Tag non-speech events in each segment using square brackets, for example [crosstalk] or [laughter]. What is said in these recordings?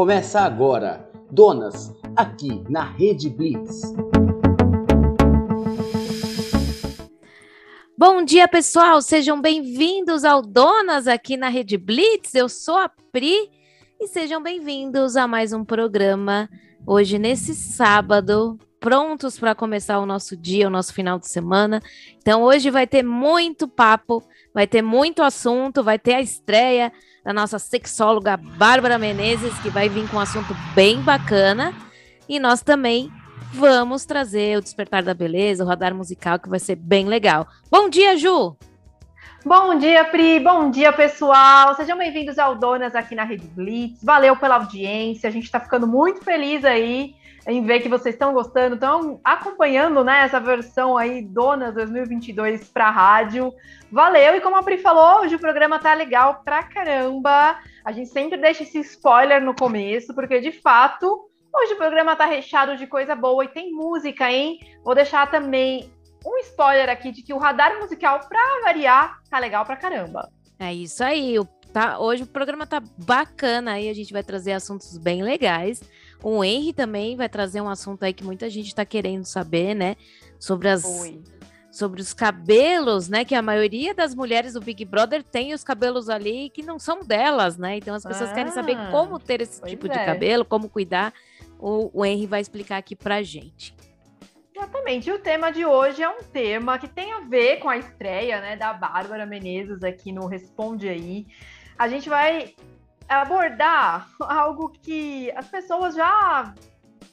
Começa agora, Donas, aqui na Rede Blitz. Bom dia, pessoal. Sejam bem-vindos ao Donas aqui na Rede Blitz. Eu sou a Pri e sejam bem-vindos a mais um programa hoje nesse sábado, prontos para começar o nosso dia, o nosso final de semana. Então hoje vai ter muito papo, vai ter muito assunto, vai ter a estreia da nossa sexóloga Bárbara Menezes, que vai vir com um assunto bem bacana. E nós também vamos trazer o Despertar da Beleza, o radar musical, que vai ser bem legal. Bom dia, Ju! Bom dia, Pri. Bom dia, pessoal. Sejam bem-vindos ao Donas aqui na Rede Blitz. Valeu pela audiência. A gente está ficando muito feliz aí em ver que vocês estão gostando, estão acompanhando né, essa versão aí Donas 2022 para rádio. Valeu! E como a Pri falou, hoje o programa tá legal pra caramba. A gente sempre deixa esse spoiler no começo, porque de fato Hoje o programa tá recheado de coisa boa e tem música, hein? Vou deixar também um spoiler aqui de que o radar musical, pra variar, tá legal pra caramba. É isso aí. Tá, hoje o programa tá bacana aí, a gente vai trazer assuntos bem legais. O Henry também vai trazer um assunto aí que muita gente tá querendo saber, né? Sobre as. Oi. Sobre os cabelos, né? Que a maioria das mulheres do Big Brother tem os cabelos ali que não são delas, né? Então as pessoas ah, querem saber ah, como ter esse tipo é. de cabelo, como cuidar o, o Henry vai explicar aqui pra gente. Exatamente. E o tema de hoje é um tema que tem a ver com a estreia né, da Bárbara Menezes aqui no Responde Aí. A gente vai abordar [laughs] algo que as pessoas já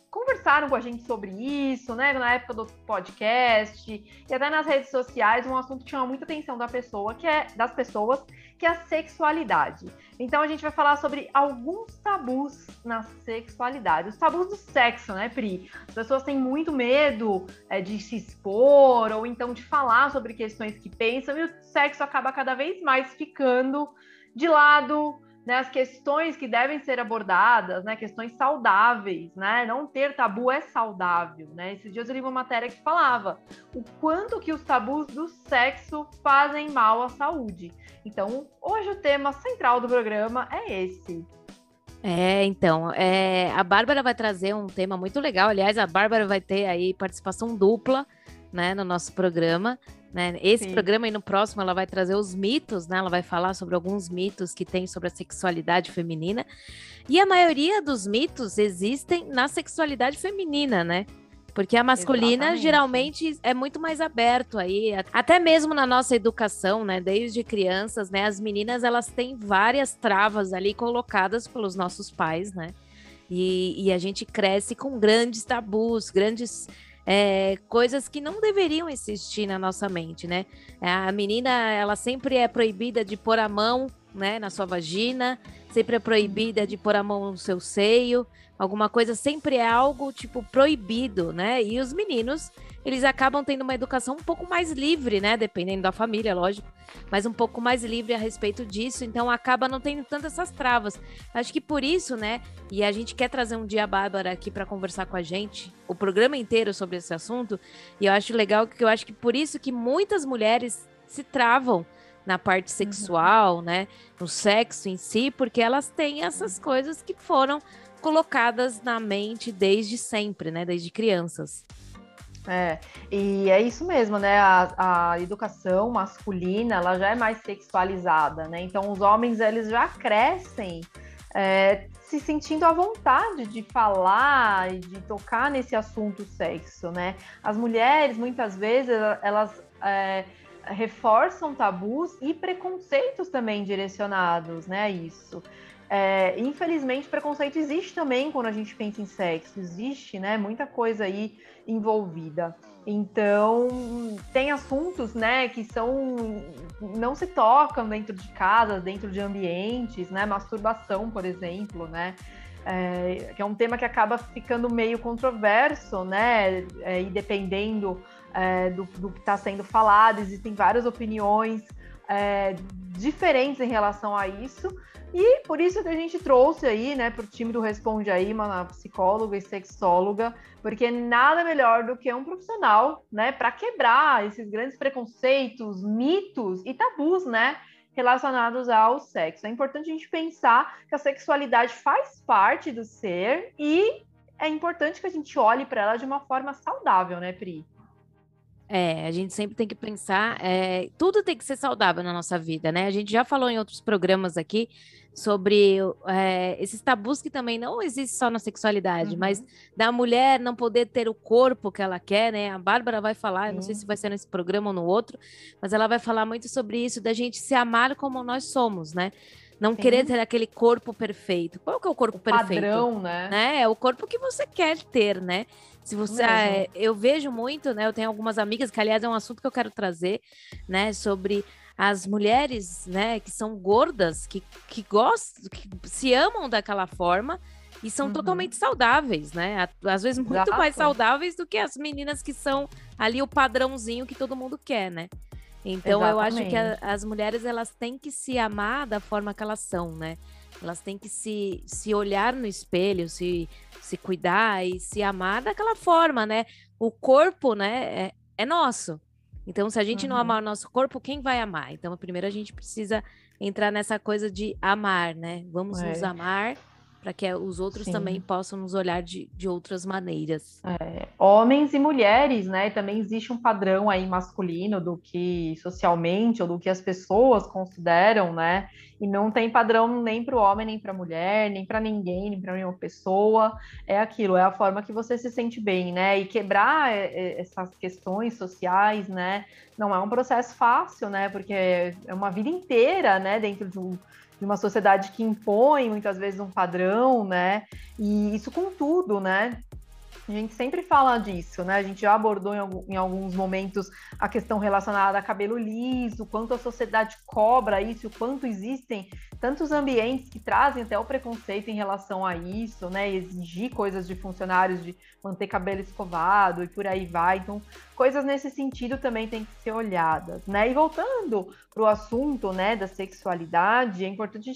conversaram com a gente sobre isso, né? Na época do podcast e até nas redes sociais, um assunto que chama muita atenção da pessoa, que é das pessoas, que é a sexualidade. Então a gente vai falar sobre alguns tabus na sexualidade, os tabus do sexo, né, Pri? As pessoas têm muito medo é, de se expor ou então de falar sobre questões que pensam e o sexo acaba cada vez mais ficando de lado, né, as questões que devem ser abordadas, né, questões saudáveis, né, não ter tabu é saudável, né, esses dias eu li uma matéria que falava o quanto que os tabus do sexo fazem mal à saúde. Então, hoje o tema central do programa é esse. É, então, é, a Bárbara vai trazer um tema muito legal, aliás, a Bárbara vai ter aí participação dupla, né, no nosso programa, né? Esse Sim. programa e no próximo ela vai trazer os mitos, né? Ela vai falar sobre alguns mitos que tem sobre a sexualidade feminina. E a maioria dos mitos existem na sexualidade feminina, né? Porque a masculina Exatamente. geralmente é muito mais aberto aí, até mesmo na nossa educação, né? Desde crianças, né? As meninas elas têm várias travas ali colocadas pelos nossos pais, né? E, e a gente cresce com grandes tabus, grandes é, coisas que não deveriam existir na nossa mente, né? A menina, ela sempre é proibida de pôr a mão, né, na sua vagina, sempre é proibida de pôr a mão no seu seio, alguma coisa sempre é algo tipo proibido, né? E os meninos, eles acabam tendo uma educação um pouco mais livre, né? Dependendo da família, lógico, mas um pouco mais livre a respeito disso, então acaba não tendo tantas essas travas. Acho que por isso, né? E a gente quer trazer um dia a Bárbara aqui para conversar com a gente, o programa inteiro sobre esse assunto, e eu acho legal que eu acho que por isso que muitas mulheres se travam na parte uhum. sexual, uhum. né, no sexo em si, porque elas têm essas coisas que foram colocadas na mente desde sempre, né? Desde crianças. É, e é isso mesmo, né? A, a, educação masculina ela já é mais sexualizada, né? Então os homens eles já crescem é, se sentindo à vontade de falar e de tocar nesse assunto sexo, né? As mulheres muitas vezes elas é, reforçam tabus e preconceitos também direcionados, né? A isso. É, infelizmente, preconceito existe também quando a gente pensa em sexo, existe, né? Muita coisa aí envolvida. Então, tem assuntos, né, que são não se tocam dentro de casas, dentro de ambientes, né? Masturbação, por exemplo, né? É, que é um tema que acaba ficando meio controverso, né? É, e dependendo é, do, do, que está sendo falado, existem várias opiniões é, diferentes em relação a isso. E por isso que a gente trouxe aí, né, para o time do Responde aí, uma psicóloga e sexóloga, porque nada melhor do que um profissional, né, para quebrar esses grandes preconceitos, mitos e tabus, né, relacionados ao sexo. É importante a gente pensar que a sexualidade faz parte do ser e é importante que a gente olhe para ela de uma forma saudável, né, Pri? É, a gente sempre tem que pensar, é, tudo tem que ser saudável na nossa vida, né? A gente já falou em outros programas aqui sobre é, esses tabus que também não existem só na sexualidade, uhum. mas da mulher não poder ter o corpo que ela quer, né? A Bárbara vai falar, não sei se vai ser nesse programa ou no outro, mas ela vai falar muito sobre isso, da gente se amar como nós somos, né? Não Sim. querer ter aquele corpo perfeito. Qual que é o corpo o perfeito? Padrão, né? né? É o corpo que você quer ter, né? Se você, é, eu vejo muito, né? Eu tenho algumas amigas que, aliás, é um assunto que eu quero trazer, né? Sobre as mulheres, né? Que são gordas, que, que gostam, que se amam daquela forma e são uhum. totalmente saudáveis, né? Às vezes muito Exato. mais saudáveis do que as meninas que são ali o padrãozinho que todo mundo quer, né? Então Exatamente. eu acho que a, as mulheres elas têm que se amar da forma que elas são, né? Elas têm que se, se olhar no espelho, se, se cuidar e se amar daquela forma, né? O corpo, né, é, é nosso. Então, se a gente uhum. não amar o nosso corpo, quem vai amar? Então, primeiro a gente precisa entrar nessa coisa de amar, né? Vamos é. nos amar para que os outros Sim. também possam nos olhar de, de outras maneiras. É, homens e mulheres, né? Também existe um padrão aí masculino do que socialmente ou do que as pessoas consideram, né? E não tem padrão nem para o homem, nem para a mulher, nem para ninguém, nem para nenhuma pessoa. É aquilo, é a forma que você se sente bem, né? E quebrar essas questões sociais, né? Não é um processo fácil, né? Porque é uma vida inteira, né? Dentro de um de uma sociedade que impõe muitas vezes um padrão, né? E isso com tudo, né? A gente sempre fala disso, né? A gente já abordou em, alguns momentos a questão relacionada a cabelo liso, quanto a sociedade cobra isso, o quanto existem tantos ambientes que trazem até o preconceito em relação a isso, né? Exigir coisas de funcionários de manter cabelo escovado e por aí vai. Então, coisas nesse sentido também têm que ser olhadas, né? E voltando para o assunto, né, da sexualidade, é importante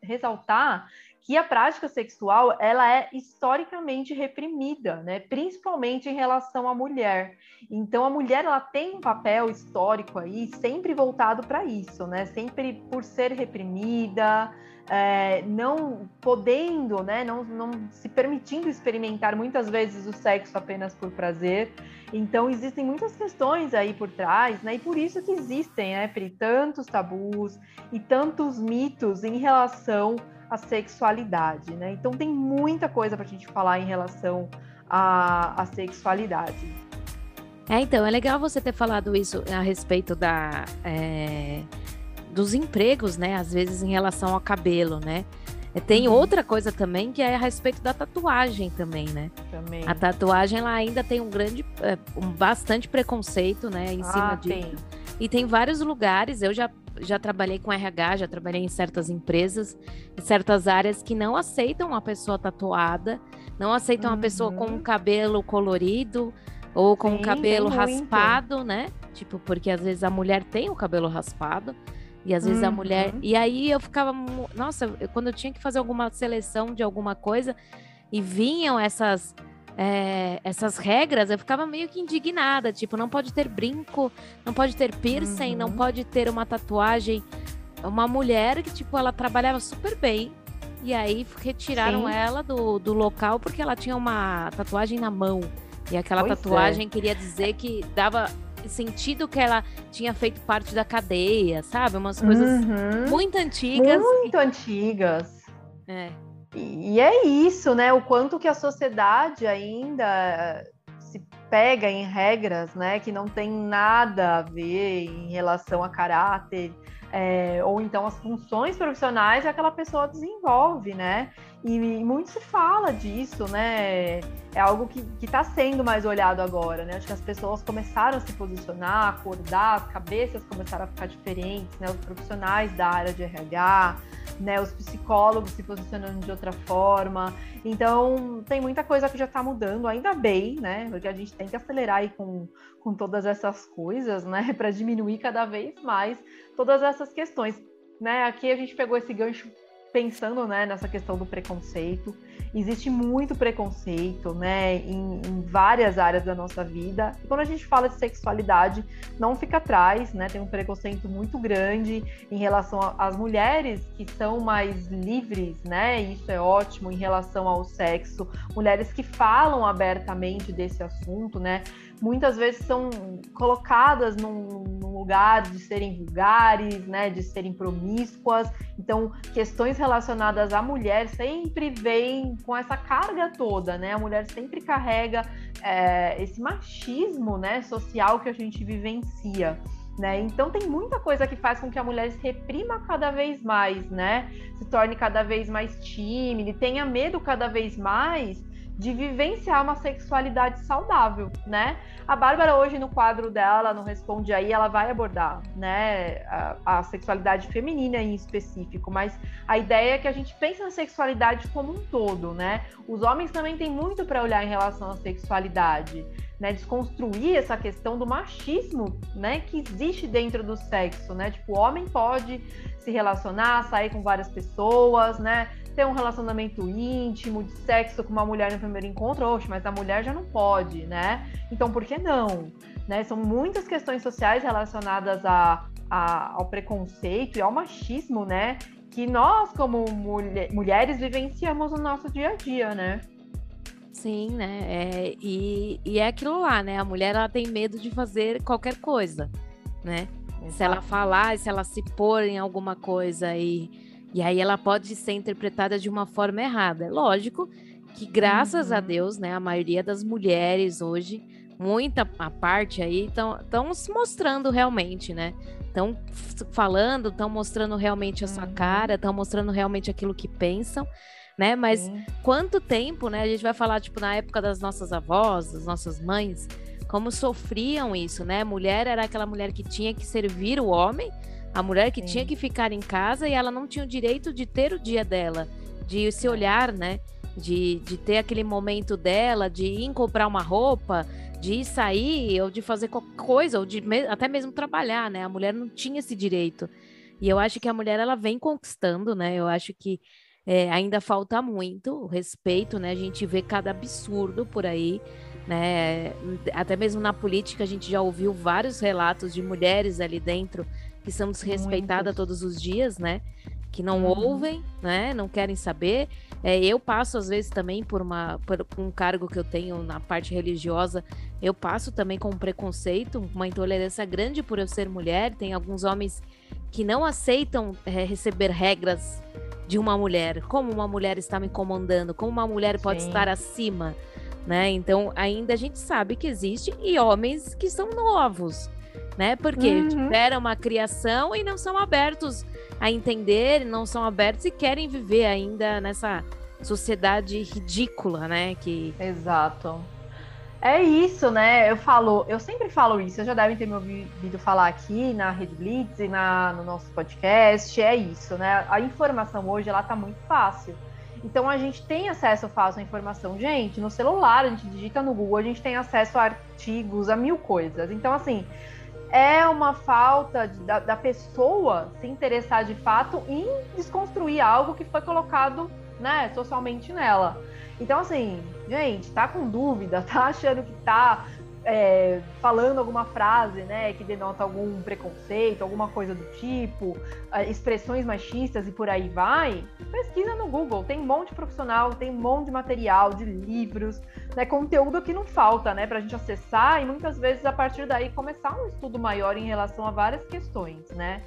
ressaltar que a prática sexual ela é historicamente reprimida, né? principalmente em relação à mulher. Então a mulher ela tem um papel histórico aí sempre voltado para isso, né? Sempre por ser reprimida, é, não podendo, né? Não, não se permitindo experimentar muitas vezes o sexo apenas por prazer. Então existem muitas questões aí por trás, né? E por isso que existem, né, tantos tabus e tantos mitos em relação a sexualidade, né? Então tem muita coisa para a gente falar em relação à, à sexualidade. É, então, é legal você ter falado isso a respeito da, é, dos empregos, né? Às vezes em relação ao cabelo, né? Tem uhum. outra coisa também que é a respeito da tatuagem também, né? Também. A tatuagem ela ainda tem um grande, é, um bastante preconceito, né, em ah, cima disso. Tem. E tem vários lugares, eu já já trabalhei com RH, já trabalhei em certas empresas, em certas áreas que não aceitam uma pessoa tatuada, não aceitam uhum. uma pessoa com um cabelo colorido ou com o um cabelo raspado, né? Tipo, porque às vezes a mulher tem o cabelo raspado. E às vezes uhum. a mulher. Uhum. E aí eu ficava. Nossa, eu, quando eu tinha que fazer alguma seleção de alguma coisa e vinham essas é, essas regras, eu ficava meio que indignada. Tipo, não pode ter brinco, não pode ter piercing, uhum. não pode ter uma tatuagem. Uma mulher que, tipo, ela trabalhava super bem. E aí retiraram Sim. ela do, do local porque ela tinha uma tatuagem na mão. E aquela pois é. tatuagem é. queria dizer que dava sentido que ela tinha feito parte da cadeia, sabe? Umas coisas uhum. muito antigas. Muito antigas. É. E é isso, né? O quanto que a sociedade ainda se pega em regras, né? Que não tem nada a ver em relação a caráter, é, ou então as funções profissionais que aquela pessoa desenvolve, né? E, e muito se fala disso, né? É algo que está sendo mais olhado agora, né? Acho que as pessoas começaram a se posicionar, acordar, as cabeças começaram a ficar diferentes, né? Os profissionais da área de RH, né, os psicólogos se posicionando de outra forma. Então, tem muita coisa que já está mudando, ainda bem, né? Porque a gente tem que acelerar aí com, com todas essas coisas, né? [laughs] Para diminuir cada vez mais todas essas questões. Né? Aqui a gente pegou esse gancho pensando né, nessa questão do preconceito. Existe muito preconceito, né, em, em, várias áreas da nossa vida. E quando a gente fala de sexualidade, não fica atrás, né? Tem um preconceito muito grande em relação às mulheres que são mais livres, né? Isso é ótimo em relação ao sexo. Mulheres que falam abertamente desse assunto, né? Muitas vezes são colocadas num, num, lugar de serem vulgares, né, de serem promíscuas. Então, questões relacionadas à mulher sempre vêm com essa carga toda, né? A mulher sempre carrega é, esse machismo, né, social que a gente vivencia. Né? Então tem muita coisa que faz com que a mulher se reprima cada vez mais, né? Se torne cada vez mais tímida, tenha medo cada vez mais de vivenciar uma sexualidade saudável, né? A Bárbara hoje no quadro dela, no Responde Aí, ela vai abordar, né, a, a, sexualidade feminina em específico, mas a ideia é que a gente pense na sexualidade como um todo, né? Os homens também têm muito para olhar em relação à sexualidade, né? Desconstruir essa questão do machismo, né, que existe dentro do sexo, né? Tipo, o homem pode se relacionar, sair com várias pessoas, né? Ter um relacionamento íntimo, de sexo com uma mulher no primeiro encontro, oxe, mas a mulher já não pode, né? Então por que não? Né? São muitas questões sociais relacionadas a, a, ao preconceito e ao machismo, né? Que nós, como mulher, mulheres, vivenciamos no nosso dia a dia, né? Sim, né? É, e, e é aquilo lá, né? A mulher ela tem medo de fazer qualquer coisa, né? Exato. Se ela falar, se ela se pôr em alguma coisa e e aí ela pode ser interpretada de uma forma errada. Lógico que, graças uhum. a Deus, né, a maioria das mulheres hoje, muita a parte aí, estão se mostrando realmente, né? Estão falando, estão mostrando realmente a sua uhum. cara, estão mostrando realmente aquilo que pensam, né? Mas Sim. quanto tempo, né? A gente vai falar, tipo, na época das nossas avós, das nossas mães, como sofriam isso, né? Mulher era aquela mulher que tinha que servir o homem, a mulher que Sim. tinha que ficar em casa e ela não tinha o direito de ter o dia dela, de se olhar, né? De, de ter aquele momento dela, de ir comprar uma roupa, de ir sair, ou de fazer qualquer coisa, ou de até mesmo trabalhar, né? A mulher não tinha esse direito. E eu acho que a mulher ela vem conquistando, né? Eu acho que é, ainda falta muito o respeito, né? A gente vê cada absurdo por aí, né? Até mesmo na política a gente já ouviu vários relatos de mulheres ali dentro que são desrespeitadas todos os dias, né? Que não uhum. ouvem, né? Não querem saber. É, eu passo, às vezes, também por, uma, por um cargo que eu tenho na parte religiosa, eu passo também com um preconceito, uma intolerância grande por eu ser mulher. Tem alguns homens que não aceitam é, receber regras de uma mulher. Como uma mulher está me comandando? Como uma mulher pode Sim. estar acima? Né? Então, ainda a gente sabe que existe e homens que são novos, né? Porque uhum. tiveram uma criação e não são abertos a entender, não são abertos e querem viver ainda nessa sociedade ridícula, né? Que Exato. É isso, né? Eu falo, eu sempre falo isso, vocês já devem ter me ouvido falar aqui na Rede Blitz e na, no nosso podcast. É isso, né? A informação hoje ela tá muito fácil. Então a gente tem acesso fácil à informação. Gente, no celular, a gente digita no Google, a gente tem acesso a artigos, a mil coisas. Então, assim, é uma falta de, da, da, pessoa se interessar de fato em desconstruir algo que foi colocado né, socialmente nela. Então, assim, gente, tá com dúvida, [laughs] tá achando que tá é, falando alguma frase, né, que denota algum preconceito, alguma coisa do tipo, é, expressões machistas e por aí vai, pesquisa no Google. Tem um monte de profissional, tem um monte de material, de livros, né, conteúdo que não falta, né, para a gente acessar e muitas vezes a partir daí começar um estudo maior em relação a várias questões, né.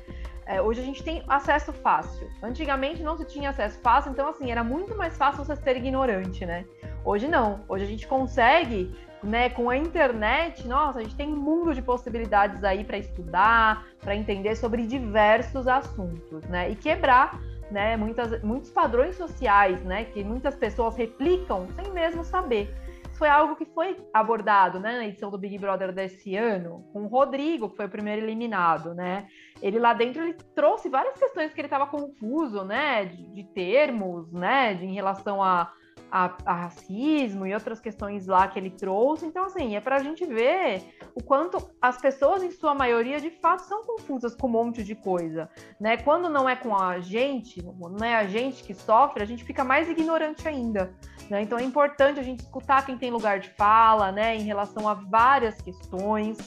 É, hoje a gente tem acesso fácil. Antigamente não se tinha acesso fácil, então assim, era muito mais fácil você ser ignorante, né? Hoje não. Hoje a gente consegue né, com a internet, nossa, a gente tem um mundo de possibilidades aí para estudar, para entender sobre diversos assuntos, né? E quebrar, né, muitas, muitos padrões sociais, né, que muitas pessoas replicam sem mesmo saber. Foi algo que foi abordado, né, na edição do Big Brother desse ano, com o Rodrigo, que foi o primeiro eliminado, né? Ele lá dentro ele trouxe várias questões que ele estava confuso, né, de, de termos, né, de, em relação a a, a, racismo e outras questões lá que ele trouxe. Então, assim, é para a gente ver o quanto as pessoas, em sua maioria, de fato, são confusas com um monte de coisa. Né? Quando não é com a gente, não é a gente que sofre, a gente fica mais ignorante ainda. Né? Então, é importante a gente escutar quem tem lugar de fala né, em relação a várias questões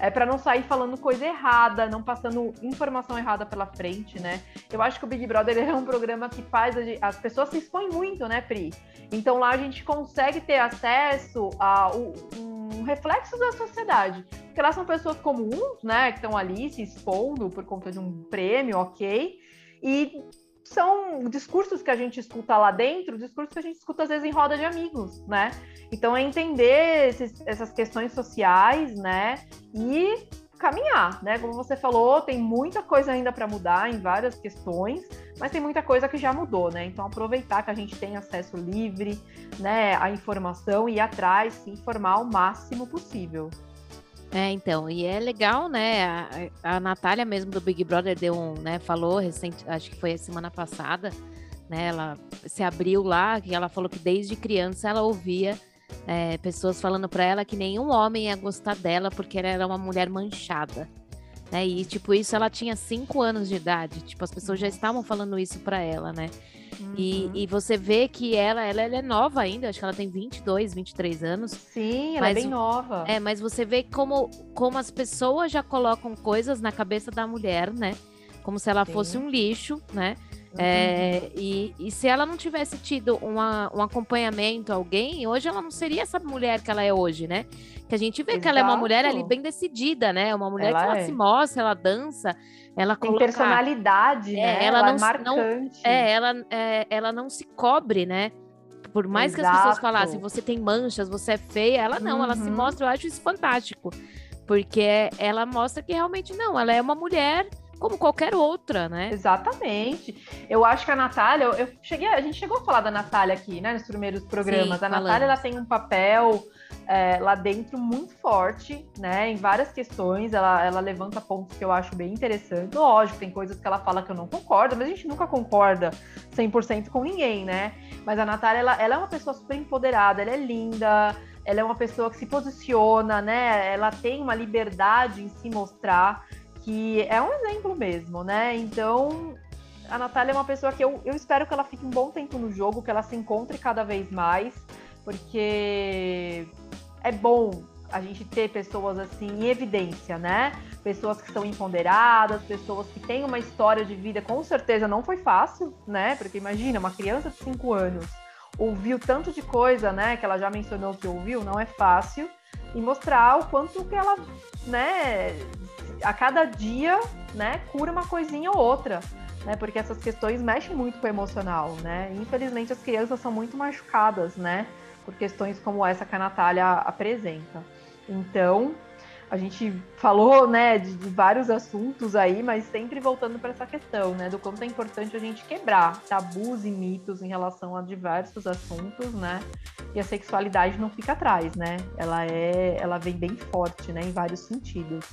é para não sair falando coisa errada, não passando informação errada pela frente, né? Eu acho que o Big Brother é um programa que faz as pessoas se expõem muito, né, Pri? Então lá a gente consegue ter acesso a um reflexo da sociedade, porque lá são pessoas comuns, né, que estão ali se expondo por conta de um prêmio, ok? E são discursos que a gente escuta lá dentro, discursos que a gente escuta às vezes em roda de amigos, né? Então é entender esses, essas questões sociais, né? E caminhar, né? Como você falou, tem muita coisa ainda para mudar em várias questões, mas tem muita coisa que já mudou, né? Então aproveitar que a gente tem acesso livre, né, à informação e ir atrás, se informar o máximo possível. É, então, e é legal, né? A, a Natália mesmo do Big Brother deu um, né? Falou recente, acho que foi a semana passada, né? Ela se abriu lá, que ela falou que desde criança ela ouvia é, pessoas falando para ela que nenhum homem ia gostar dela porque ela era uma mulher manchada. Né? E, tipo, isso ela tinha cinco anos de idade. Tipo, as pessoas já estavam falando isso para ela, né? Uhum. E, e, você vê que ela, ela, ela, é nova ainda, acho que ela tem 22, 23 anos. Sim, ela é mas, é bem nova. É, mas você vê como, como as pessoas já colocam coisas na cabeça da mulher, né? Como se ela Sim. fosse um lixo, né? É, e, e, se ela não tivesse tido uma, um acompanhamento, alguém, hoje ela não seria essa mulher que ela é hoje, né? Que a gente vê Exato. que ela é uma mulher ali bem decidida, né? Uma mulher ela que ela é. se mostra, ela dança, ela tem coloca... personalidade, é, né? Ela, ela, não, é marcante. Não, é, ela, é, ela não se cobre, né? Por mais Exato. que as pessoas falassem, você tem manchas, você é feia, ela não, uhum. ela se uhum. mostra, eu acho isso fantástico. Porque ela mostra que realmente não, ela é uma mulher como qualquer outra, né? Exatamente. Eu acho que a Natália, eu cheguei, a gente chegou a falar da Natália aqui, né, nos primeiros programas. Sim, a Natália, ela tem um papel é, lá dentro muito forte, né, em várias questões. Ela, ela levanta pontos que eu acho bem interessantes. Lógico, tem coisas que ela fala que eu não concordo, mas a gente nunca concorda 100% com ninguém, né? Mas a Natália, ela, ela é uma pessoa super empoderada, ela é linda, ela é uma pessoa que se posiciona, né? Ela tem uma liberdade em se mostrar que é um exemplo mesmo, né? Então, a Natália é uma pessoa que eu, eu espero que ela fique um bom tempo no jogo, que ela se encontre cada vez mais, porque é bom a gente ter pessoas assim em evidência, né? Pessoas que são empoderadas, pessoas que têm uma história de vida, com certeza não foi fácil, né? Porque imagina, uma criança de 5 anos ouviu tanto de coisa, né? Que ela já mencionou que ouviu, não é fácil. E mostrar o quanto que ela, né, a cada dia, né, cura uma coisinha ou outra, né? Porque essas questões mexem muito com o emocional, né? Infelizmente as crianças são muito machucadas, né? Por questões como essa que a Natália apresenta. Então, a gente falou, né, de, de vários assuntos aí, mas sempre voltando para essa questão, né, do quanto é importante a gente quebrar tabus e mitos em relação a diversos assuntos, né? E a sexualidade não fica atrás, né? Ela é, ela vem bem forte, né, em vários sentidos.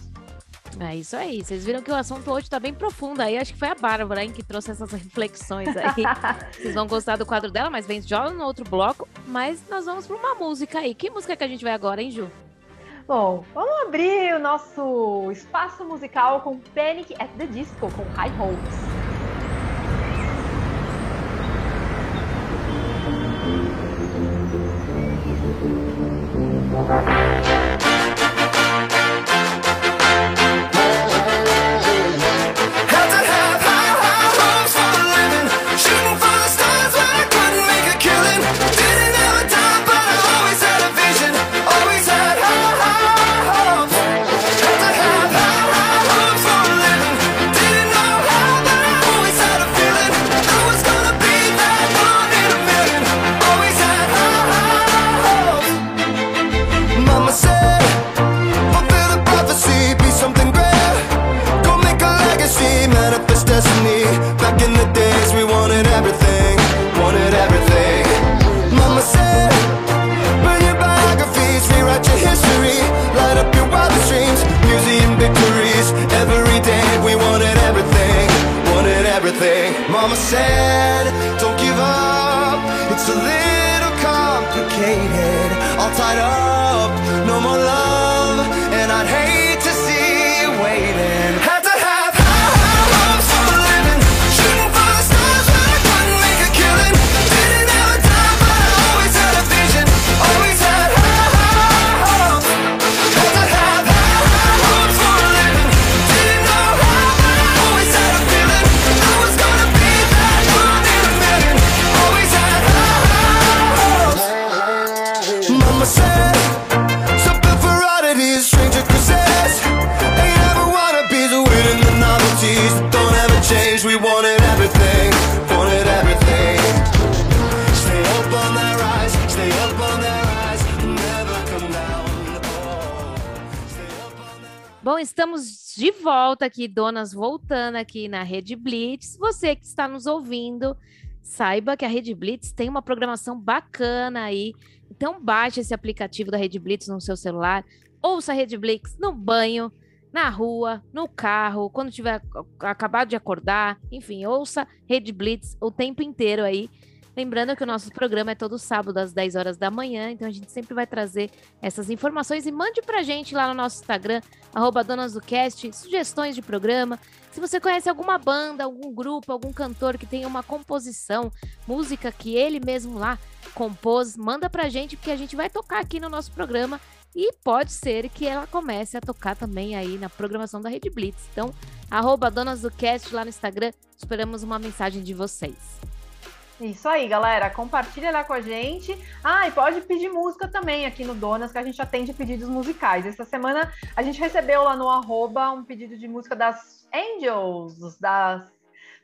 É isso aí. Vocês viram que o assunto hoje tá bem profundo aí. Acho que foi a Bárbara hein, que trouxe essas reflexões aí. [laughs] Vocês vão gostar do quadro dela, mas vem já no outro bloco. Mas nós vamos para uma música aí. Que música que a gente vai agora, hein, Ju? Bom, vamos abrir o nosso espaço musical com Panic at the Disco, com High Hopes. Aqui, donas voltando aqui na Rede Blitz. Você que está nos ouvindo, saiba que a Rede Blitz tem uma programação bacana aí. Então baixe esse aplicativo da Rede Blitz no seu celular, ouça a Rede Blitz no banho, na rua, no carro, quando tiver acabado de acordar, enfim, ouça Rede Blitz o tempo inteiro aí. Lembrando que o nosso programa é todo sábado às 10 horas da manhã, então a gente sempre vai trazer essas informações e mande pra gente lá no nosso Instagram, arroba Donas do Cast, sugestões de programa. Se você conhece alguma banda, algum grupo, algum cantor que tenha uma composição, música que ele mesmo lá compôs, manda pra gente, porque a gente vai tocar aqui no nosso programa e pode ser que ela comece a tocar também aí na programação da Rede Blitz. Então, arroba Donas do Cast lá no Instagram, esperamos uma mensagem de vocês. Isso aí, galera. Compartilha lá com a gente. Ah, e pode pedir música também aqui no Donas, que a gente atende pedidos musicais. Essa semana a gente recebeu lá no arroba um pedido de música das Angels, das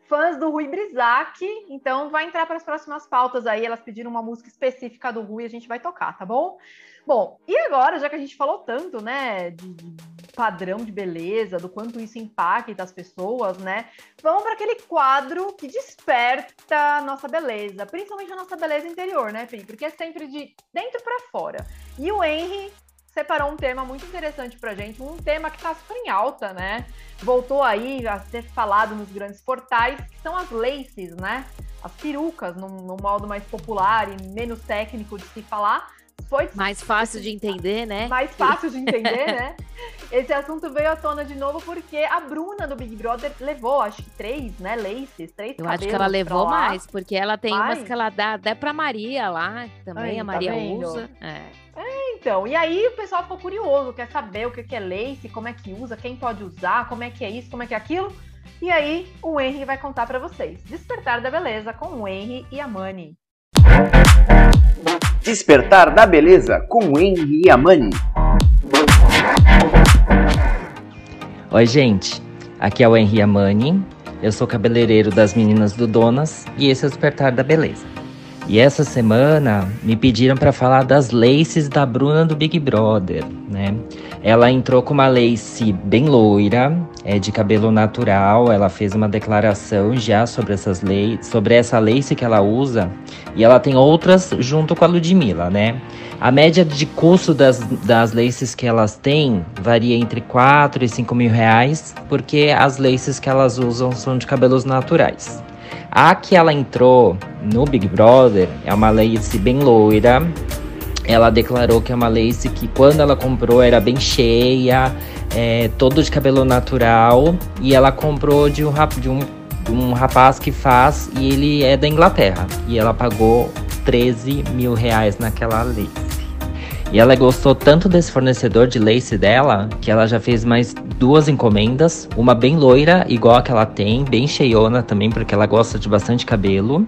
fãs do Rui Brizac. Então vai entrar para as próximas pautas aí. Elas pediram uma música específica do Rui e a gente vai tocar, tá bom? Bom, e agora, já que a gente falou tanto, né, de, padrão de beleza, do quanto isso impacta as pessoas, né? Vamos para aquele quadro que desperta a nossa beleza, principalmente a nossa beleza interior, né? Porque é sempre de dentro para fora. E o Henry separou um tema muito interessante pra gente, um tema que tá super em alta, né? Voltou aí a ser falado nos grandes portais, que são as laces, né? As perucas, num, num modo mais popular e menos técnico de se falar, foi mais fácil de entender, né? Mais fácil de entender, né? [laughs] Esse assunto veio à tona de novo porque a Bruna do Big Brother levou, acho que três, né? Laces, três Eu acho que ela levou mais, porque ela tem mais? umas que ela dá até pra Maria lá, também Ai, a tá Maria tá usa. É. é. então, e aí o pessoal ficou curioso, quer saber o que é lace, como é que usa, quem pode usar, como é que é isso, como é que é aquilo. E aí o Henry vai contar para vocês. Despertar da Beleza com o Henry e a Mani. Despertar da Beleza com Henry Amani. Oi, gente. Aqui é o Henry Amani. Eu sou cabeleireiro das meninas do Donas e esse é o Despertar da Beleza. E essa semana me pediram para falar das laces da Bruna do Big Brother, né? Ela entrou com uma lace bem loira, é de cabelo natural. Ela fez uma declaração já sobre essas leis, sobre essa lace que ela usa, e ela tem outras junto com a Ludmilla, né? A média de custo das, das laces que elas têm varia entre 4 e 5 mil reais, porque as laces que elas usam são de cabelos naturais. A que ela entrou no Big Brother é uma lace bem loira. Ela declarou que é uma lace que quando ela comprou era bem cheia, é, todo de cabelo natural. E ela comprou de um, de um, de um rapaz que faz e ele é da Inglaterra. E ela pagou 13 mil reais naquela lace. E ela gostou tanto desse fornecedor de lace dela que ela já fez mais duas encomendas, uma bem loira, igual a que ela tem, bem cheiona também, porque ela gosta de bastante cabelo,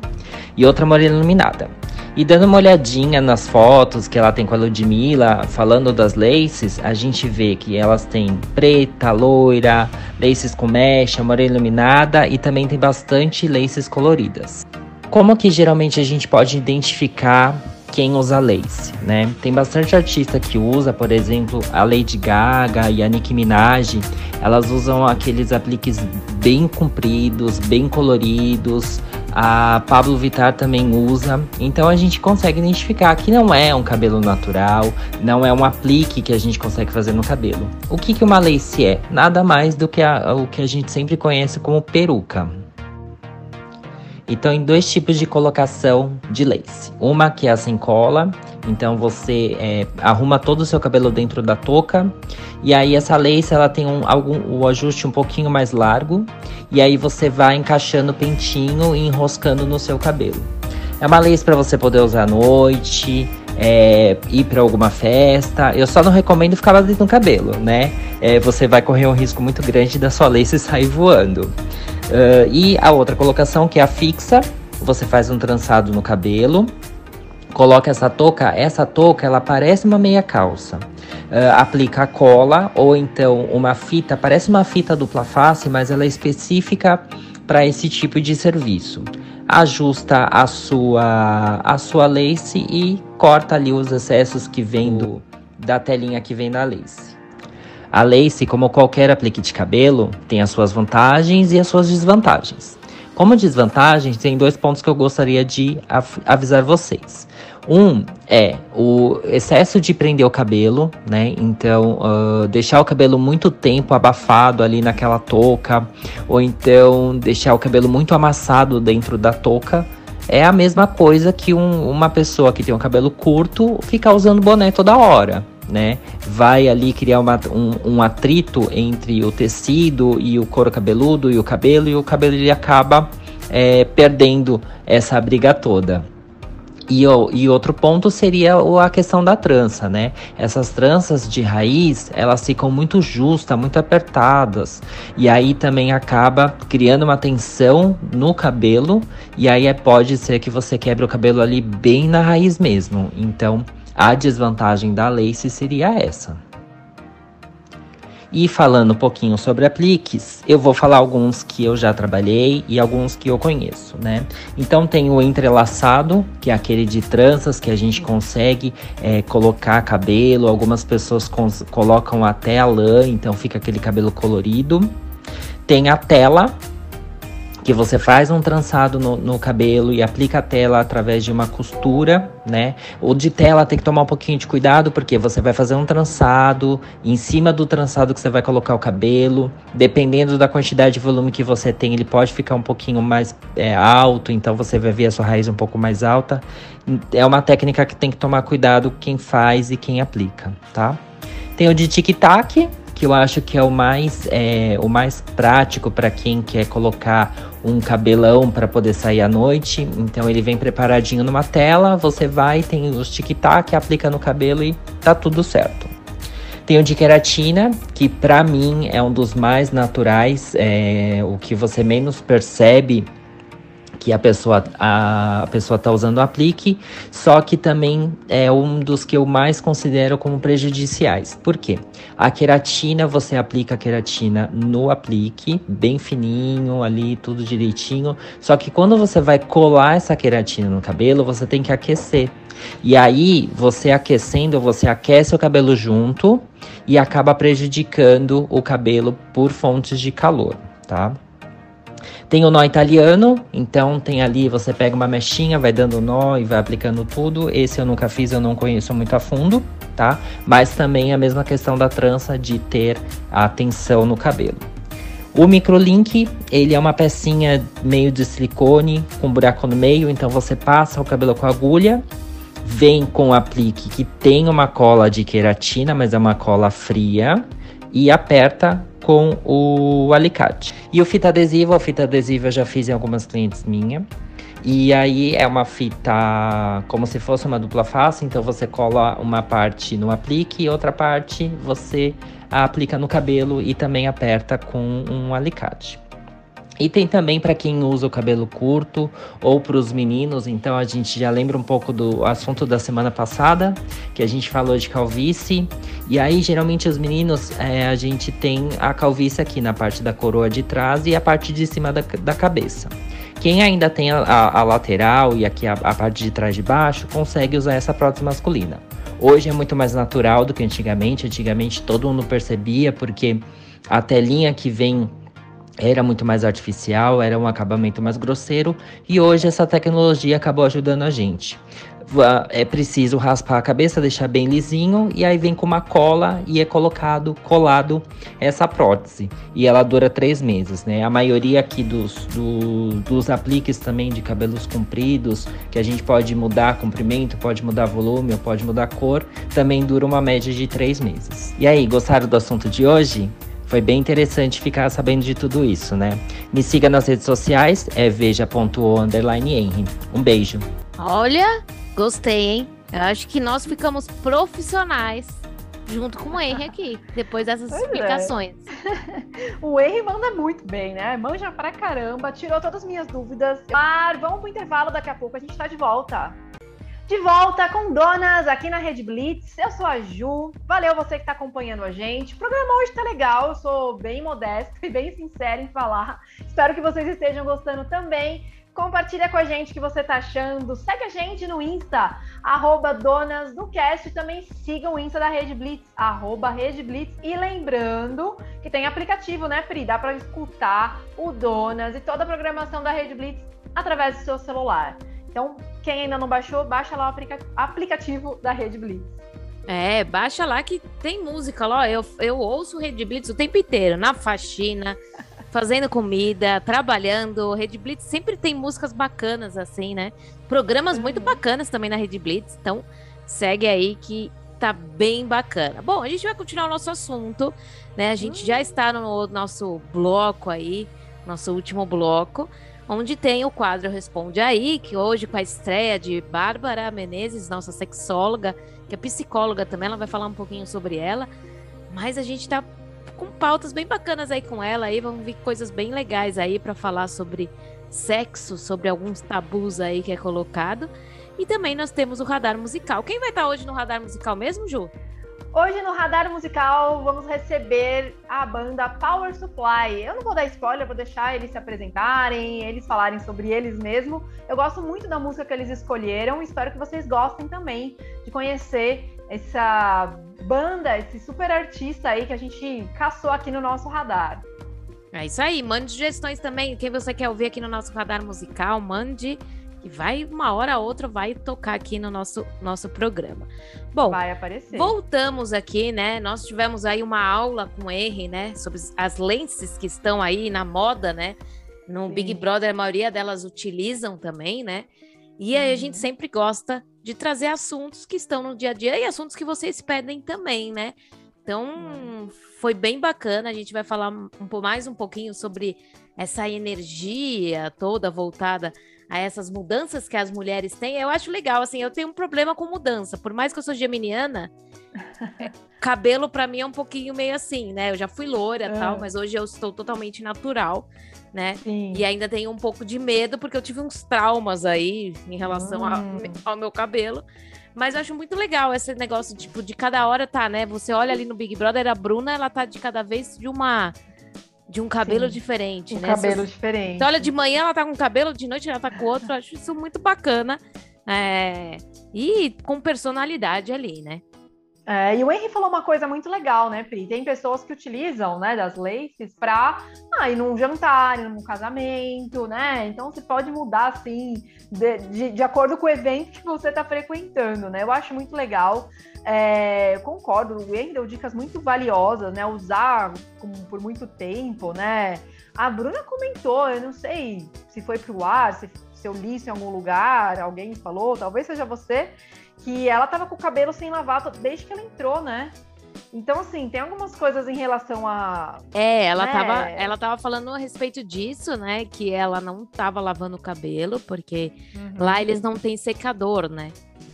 e outra morena iluminada. E dando uma olhadinha nas fotos que ela tem com a Ludmilla, falando das laces, a gente vê que elas têm preta, loira, laces com mecha, morena iluminada e também tem bastante laces coloridas. Como que geralmente a gente pode identificar quem usa lace, né? Tem bastante artista que usa, por exemplo, a Lady Gaga e a Nicki Minaj, elas usam aqueles apliques bem compridos, bem coloridos. A Pablo Vittar também usa, então a gente consegue identificar que não é um cabelo natural, não é um aplique que a gente consegue fazer no cabelo. O que, que uma lace é? Nada mais do que a, o que a gente sempre conhece como peruca. Então, em dois tipos de colocação de lace. Uma que é a sem cola, então você é, arruma todo o seu cabelo dentro da touca. E aí essa lace ela tem um, algum, o ajuste um pouquinho mais largo. E aí você vai encaixando o pentinho e enroscando no seu cabelo. É uma lace para você poder usar à noite, é, ir para alguma festa. Eu só não recomendo ficar dentro no cabelo, né? É, você vai correr um risco muito grande da sua lace [laughs] sair voando. Uh, e a outra colocação, que é a fixa, você faz um trançado no cabelo, coloca essa touca, essa touca ela parece uma meia calça. Uh, aplica a cola ou então uma fita, parece uma fita dupla face, mas ela é específica para esse tipo de serviço. Ajusta a sua a sua lace e corta ali os excessos que vem do, da telinha que vem da lace. A lace, como qualquer aplique de cabelo, tem as suas vantagens e as suas desvantagens. Como desvantagens, tem dois pontos que eu gostaria de avisar vocês. Um é o excesso de prender o cabelo, né? Então, uh, deixar o cabelo muito tempo abafado ali naquela touca, ou então deixar o cabelo muito amassado dentro da touca. É a mesma coisa que um, uma pessoa que tem um cabelo curto ficar usando boné toda hora né? Vai ali criar uma, um, um, atrito entre o tecido e o couro cabeludo e o cabelo, e o cabelo ele acaba é, perdendo essa briga toda. E, e, outro ponto seria a questão da trança, né? Essas tranças de raiz, elas ficam muito justas, muito apertadas. E aí também acaba criando uma tensão no cabelo. E aí é, pode ser que você quebre o cabelo ali bem na raiz mesmo. Então, a desvantagem da lace seria essa. E falando um pouquinho sobre apliques, eu vou falar alguns que eu já trabalhei e alguns que eu conheço, né? Então tem o entrelaçado, que é aquele de tranças que a gente consegue é, colocar cabelo. Algumas pessoas colocam até a lã, então fica aquele cabelo colorido. Tem a tela, que você faz um trançado no, no, cabelo e aplica a tela através de uma costura, né? O de tela tem que tomar um pouquinho de cuidado, porque você vai fazer um trançado, em cima do trançado que você vai colocar o cabelo, dependendo da quantidade de volume que você tem, ele pode ficar um pouquinho mais é, alto, então você vai ver a sua raiz um pouco mais alta. É uma técnica que tem que tomar cuidado quem faz e quem aplica, tá? Tem o de tic-tac, que eu acho que é o mais, é, o mais prático para quem quer colocar um cabelão para poder sair à noite. Então ele vem preparadinho numa tela, você vai, tem os tic-tac, aplica no cabelo e tá tudo certo. Tem o de queratina, que para mim é um dos mais naturais, é, o que você menos percebe que a pessoa a, pessoa está usando o aplique, só que também é um dos que eu mais considero como prejudiciais. Por quê? A queratina, você aplica a queratina no aplique, bem fininho ali, tudo direitinho. Só que quando você vai colar essa queratina no cabelo, você tem que aquecer. E aí, você aquecendo, você aquece o cabelo junto e acaba prejudicando o cabelo por fontes de calor, tá? Tem o nó italiano, então tem ali, você pega uma mechinha, vai dando nó e vai aplicando tudo. Esse eu nunca fiz, eu não conheço muito a fundo, tá? Mas também a mesma questão da trança de ter a tensão no cabelo. O microlink, ele é uma pecinha meio de silicone com buraco no meio, então você passa o cabelo com agulha, vem com o aplique que tem uma cola de queratina, mas é uma cola fria, e aperta com o alicate. E o fita adesiva, o fita adesiva eu já fiz em algumas clientes minhas. E aí é uma fita como se fosse uma dupla face, então você cola uma parte no aplique e outra parte você aplica no cabelo e também aperta com um alicate. E tem também para quem usa o cabelo curto ou para os meninos, então a gente já lembra um pouco do assunto da semana passada, que a gente falou de calvície. E aí, geralmente, os meninos, é, a gente tem a calvície aqui na parte da coroa de trás e a parte de cima da, da cabeça. Quem ainda tem a, a, a lateral e aqui a, a parte de trás de baixo, consegue usar essa prótese masculina. Hoje é muito mais natural do que antigamente. Antigamente todo mundo percebia, porque a telinha que vem era muito mais artificial, era um acabamento mais grosseiro e hoje essa tecnologia acabou ajudando a gente. É preciso raspar a cabeça, deixar bem lisinho e aí vem com uma cola e é colocado, colado essa prótese. E ela dura três meses, né? A maioria aqui dos, do, dos apliques também de cabelos compridos, que a gente pode mudar comprimento, pode mudar volume, pode mudar cor, também dura uma média de três meses. E aí, gostaram do assunto de hoje? Foi bem interessante ficar sabendo de tudo isso, né? Me siga nas redes sociais, é veja.o_henry. Um beijo. Olha, gostei, hein? Eu acho que nós ficamos profissionais junto com o Henry aqui, depois dessas pois é. explicações. É. [laughs] o Henry manda muito bem, né? Manja pra caramba, tirou todas as minhas dúvidas. Mas vamos pro intervalo, daqui a pouco a gente tá de volta. De volta com Donas aqui na Rede Blitz. Eu sou a Ju. Valeu você que está acompanhando a gente. O programa hoje tá legal. Eu sou bem modesta e bem sincera em falar. Espero que vocês estejam gostando também. Compartilha com a gente o que você tá achando. Segue a gente no Insta, arroba Donas do Cast. E também siga o Insta da Rede Blitz, arroba Rede Blitz. E lembrando que tem aplicativo, né, Pri? Dá para escutar o Donas e toda a programação da Rede Blitz através do seu celular. Então, quem ainda não baixou, baixa lá o aplicativo da Rede Blitz. É, baixa lá que tem música lá. Eu, eu ouço Rede Blitz o tempo inteiro, na faxina, [laughs] fazendo comida, trabalhando. Rede Blitz sempre tem músicas bacanas, assim, né? Programas uhum. muito bacanas também na Rede Blitz. Então, segue aí que tá bem bacana. Bom, a gente vai continuar o nosso assunto, né? A gente uhum. já está no nosso bloco aí, nosso último bloco onde tem o quadro Responde Aí, que hoje com a estreia de Bárbara Menezes, nossa sexóloga, que é psicóloga também, ela vai falar um pouquinho sobre ela. Mas a gente tá com pautas bem bacanas aí com ela aí, vamos ver coisas bem legais aí para falar sobre sexo, sobre alguns tabus aí que é colocado. E também nós temos o radar musical. Quem vai estar tá hoje no radar musical mesmo, Ju? Hoje no Radar Musical vamos receber a banda Power Supply. Eu não vou dar spoiler, vou deixar eles se apresentarem, eles falarem sobre eles mesmo. Eu gosto muito da música que eles escolheram, espero que vocês gostem também de conhecer essa banda, esse super artista aí que a gente caçou aqui no nosso radar. É isso aí, mande sugestões também. Quem você quer ouvir aqui no nosso radar musical, mande e vai, uma hora ou outra, vai tocar aqui no nosso, nosso programa. Bom, vai aparecer. voltamos aqui, né? Nós tivemos aí uma aula com R, né? Sobre as lentes que estão aí na moda, né? No Sim. Big Brother, a maioria delas utilizam também, né? E aí a gente uhum. sempre gosta de trazer assuntos que estão no dia a dia e assuntos que vocês pedem também, né? Então, uhum. foi bem bacana. A gente vai falar um, mais um pouquinho sobre essa energia toda voltada a essas mudanças que as mulheres têm, eu acho legal. Assim, eu tenho um problema com mudança. Por mais que eu sou geminiana, [laughs] cabelo para mim é um pouquinho meio assim, né? Eu já fui loura e tal, é. mas hoje eu estou totalmente natural, né? Sim. E ainda tenho um pouco de medo, porque eu tive uns traumas aí em relação hum. ao meu cabelo. Mas eu acho muito legal esse negócio, tipo, de cada hora tá, né? Você olha ali no Big Brother, a Bruna, ela tá de cada vez de uma de um cabelo Sim. diferente, um né? cabelo diferente. Então, olha, de manhã ela tá com um cabelo, de noite ela tá com outro. Eu acho isso muito bacana. É... E com personalidade ali, né? É, e o Henry falou uma coisa muito legal, né, Pri? Tem pessoas que utilizam, né, das laces para ah, ir num jantar, ir num casamento, né? Então você pode mudar assim, de, de, de acordo com o evento que você está frequentando, né? Eu acho muito legal. É, concordo, o Henry deu dicas muito valiosas, né? Usar por muito tempo, né? A Bruna comentou, eu não sei se foi pro ar, se, se eu li isso em algum lugar, alguém falou, talvez seja você que ela tava com o cabelo sem lavar desde que ela entrou, né? Então, assim, tem algumas coisas em relação a. É, ela, né? tava, ela tava falando a respeito disso, né? Que ela não tava lavando o cabelo, porque uhum. lá eles não têm secador, né?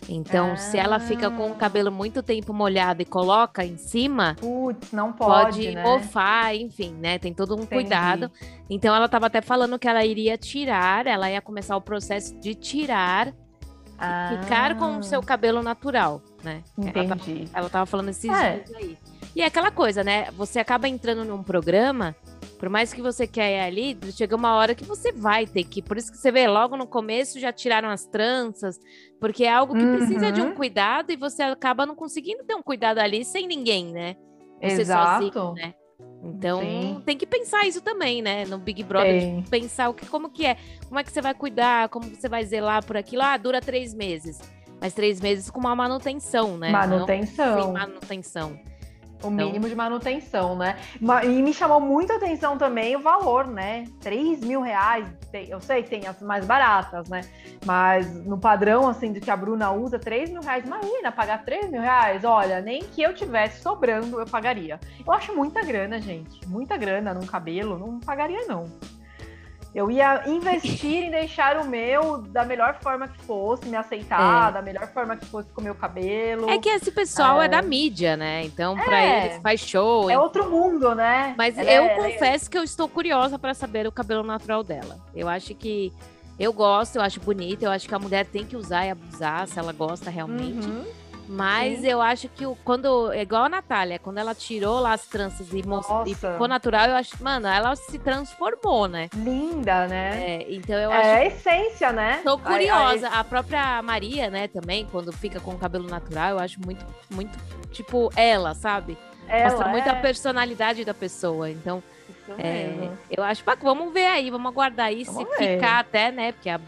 Então, ah. se ela fica com o cabelo muito tempo molhado e coloca em cima, Putz, não pode, pode né? mofar, enfim, né? Tem todo um Entendi. cuidado. Então, ela tava até falando que ela iria tirar, ela ia começar o processo de tirar ah. ficar com o seu cabelo natural, né? Entendi. Ela, ela tava falando esses é. dias aí. E é aquela coisa, né? Você acaba entrando num programa, por mais que você quer ir ali, chega uma hora que você vai ter que. Por isso que você vê, logo no começo já tiraram as tranças, porque é algo que uhum. precisa de um uhum. cuidado e você acaba não conseguindo ter um cuidado ali sem ninguém, né? Você Exato. Sozinho, né? Então Sim. tem que pensar isso também, né? No Big Brother, pensar o que, como que é, como é que você vai cuidar, como você vai zelar por aquilo. Ah, dura três meses. Mas três meses com uma manutenção, né? Manutenção. Não, sem manutenção. O então... mínimo de manutenção, né? E me chamou muita atenção também o valor, né? 3 mil reais. Eu sei que tem as mais baratas, né? Mas no padrão, assim, do que a Bruna usa, 3 mil reais. Imagina, pagar 3 mil reais. Olha, nem que eu tivesse sobrando, eu pagaria. Eu acho muita grana, gente. Muita grana num cabelo. Não pagaria, não. Eu ia investir em deixar o meu da melhor forma que fosse, me aceitar, é. da melhor forma que fosse com o meu cabelo. É que esse pessoal é, é da mídia, né? Então, é. eles faz show. É outro mundo, né? Mas ela eu é- confesso que eu estou curiosa para saber o cabelo natural dela. Eu acho que eu gosto, eu acho bonito, eu acho que a mulher tem que usar e abusar se ela gosta realmente. Uhum. Mas Sim. eu acho que o, quando. É igual a Natália, quando ela tirou lá as tranças e, e ficou natural, eu acho. Mano, ela se transformou, né? Linda, né? É, então eu é acho. É a essência, né? Tô curiosa. Ai. A própria Maria, né, também, quando fica com o cabelo natural, eu acho muito, muito, tipo, ela, sabe? Ela, Mostra muito é... a personalidade da pessoa. Então. É, eu acho que vamos ver aí, vamos aguardar aí vamos se ver. ficar até, né? Porque a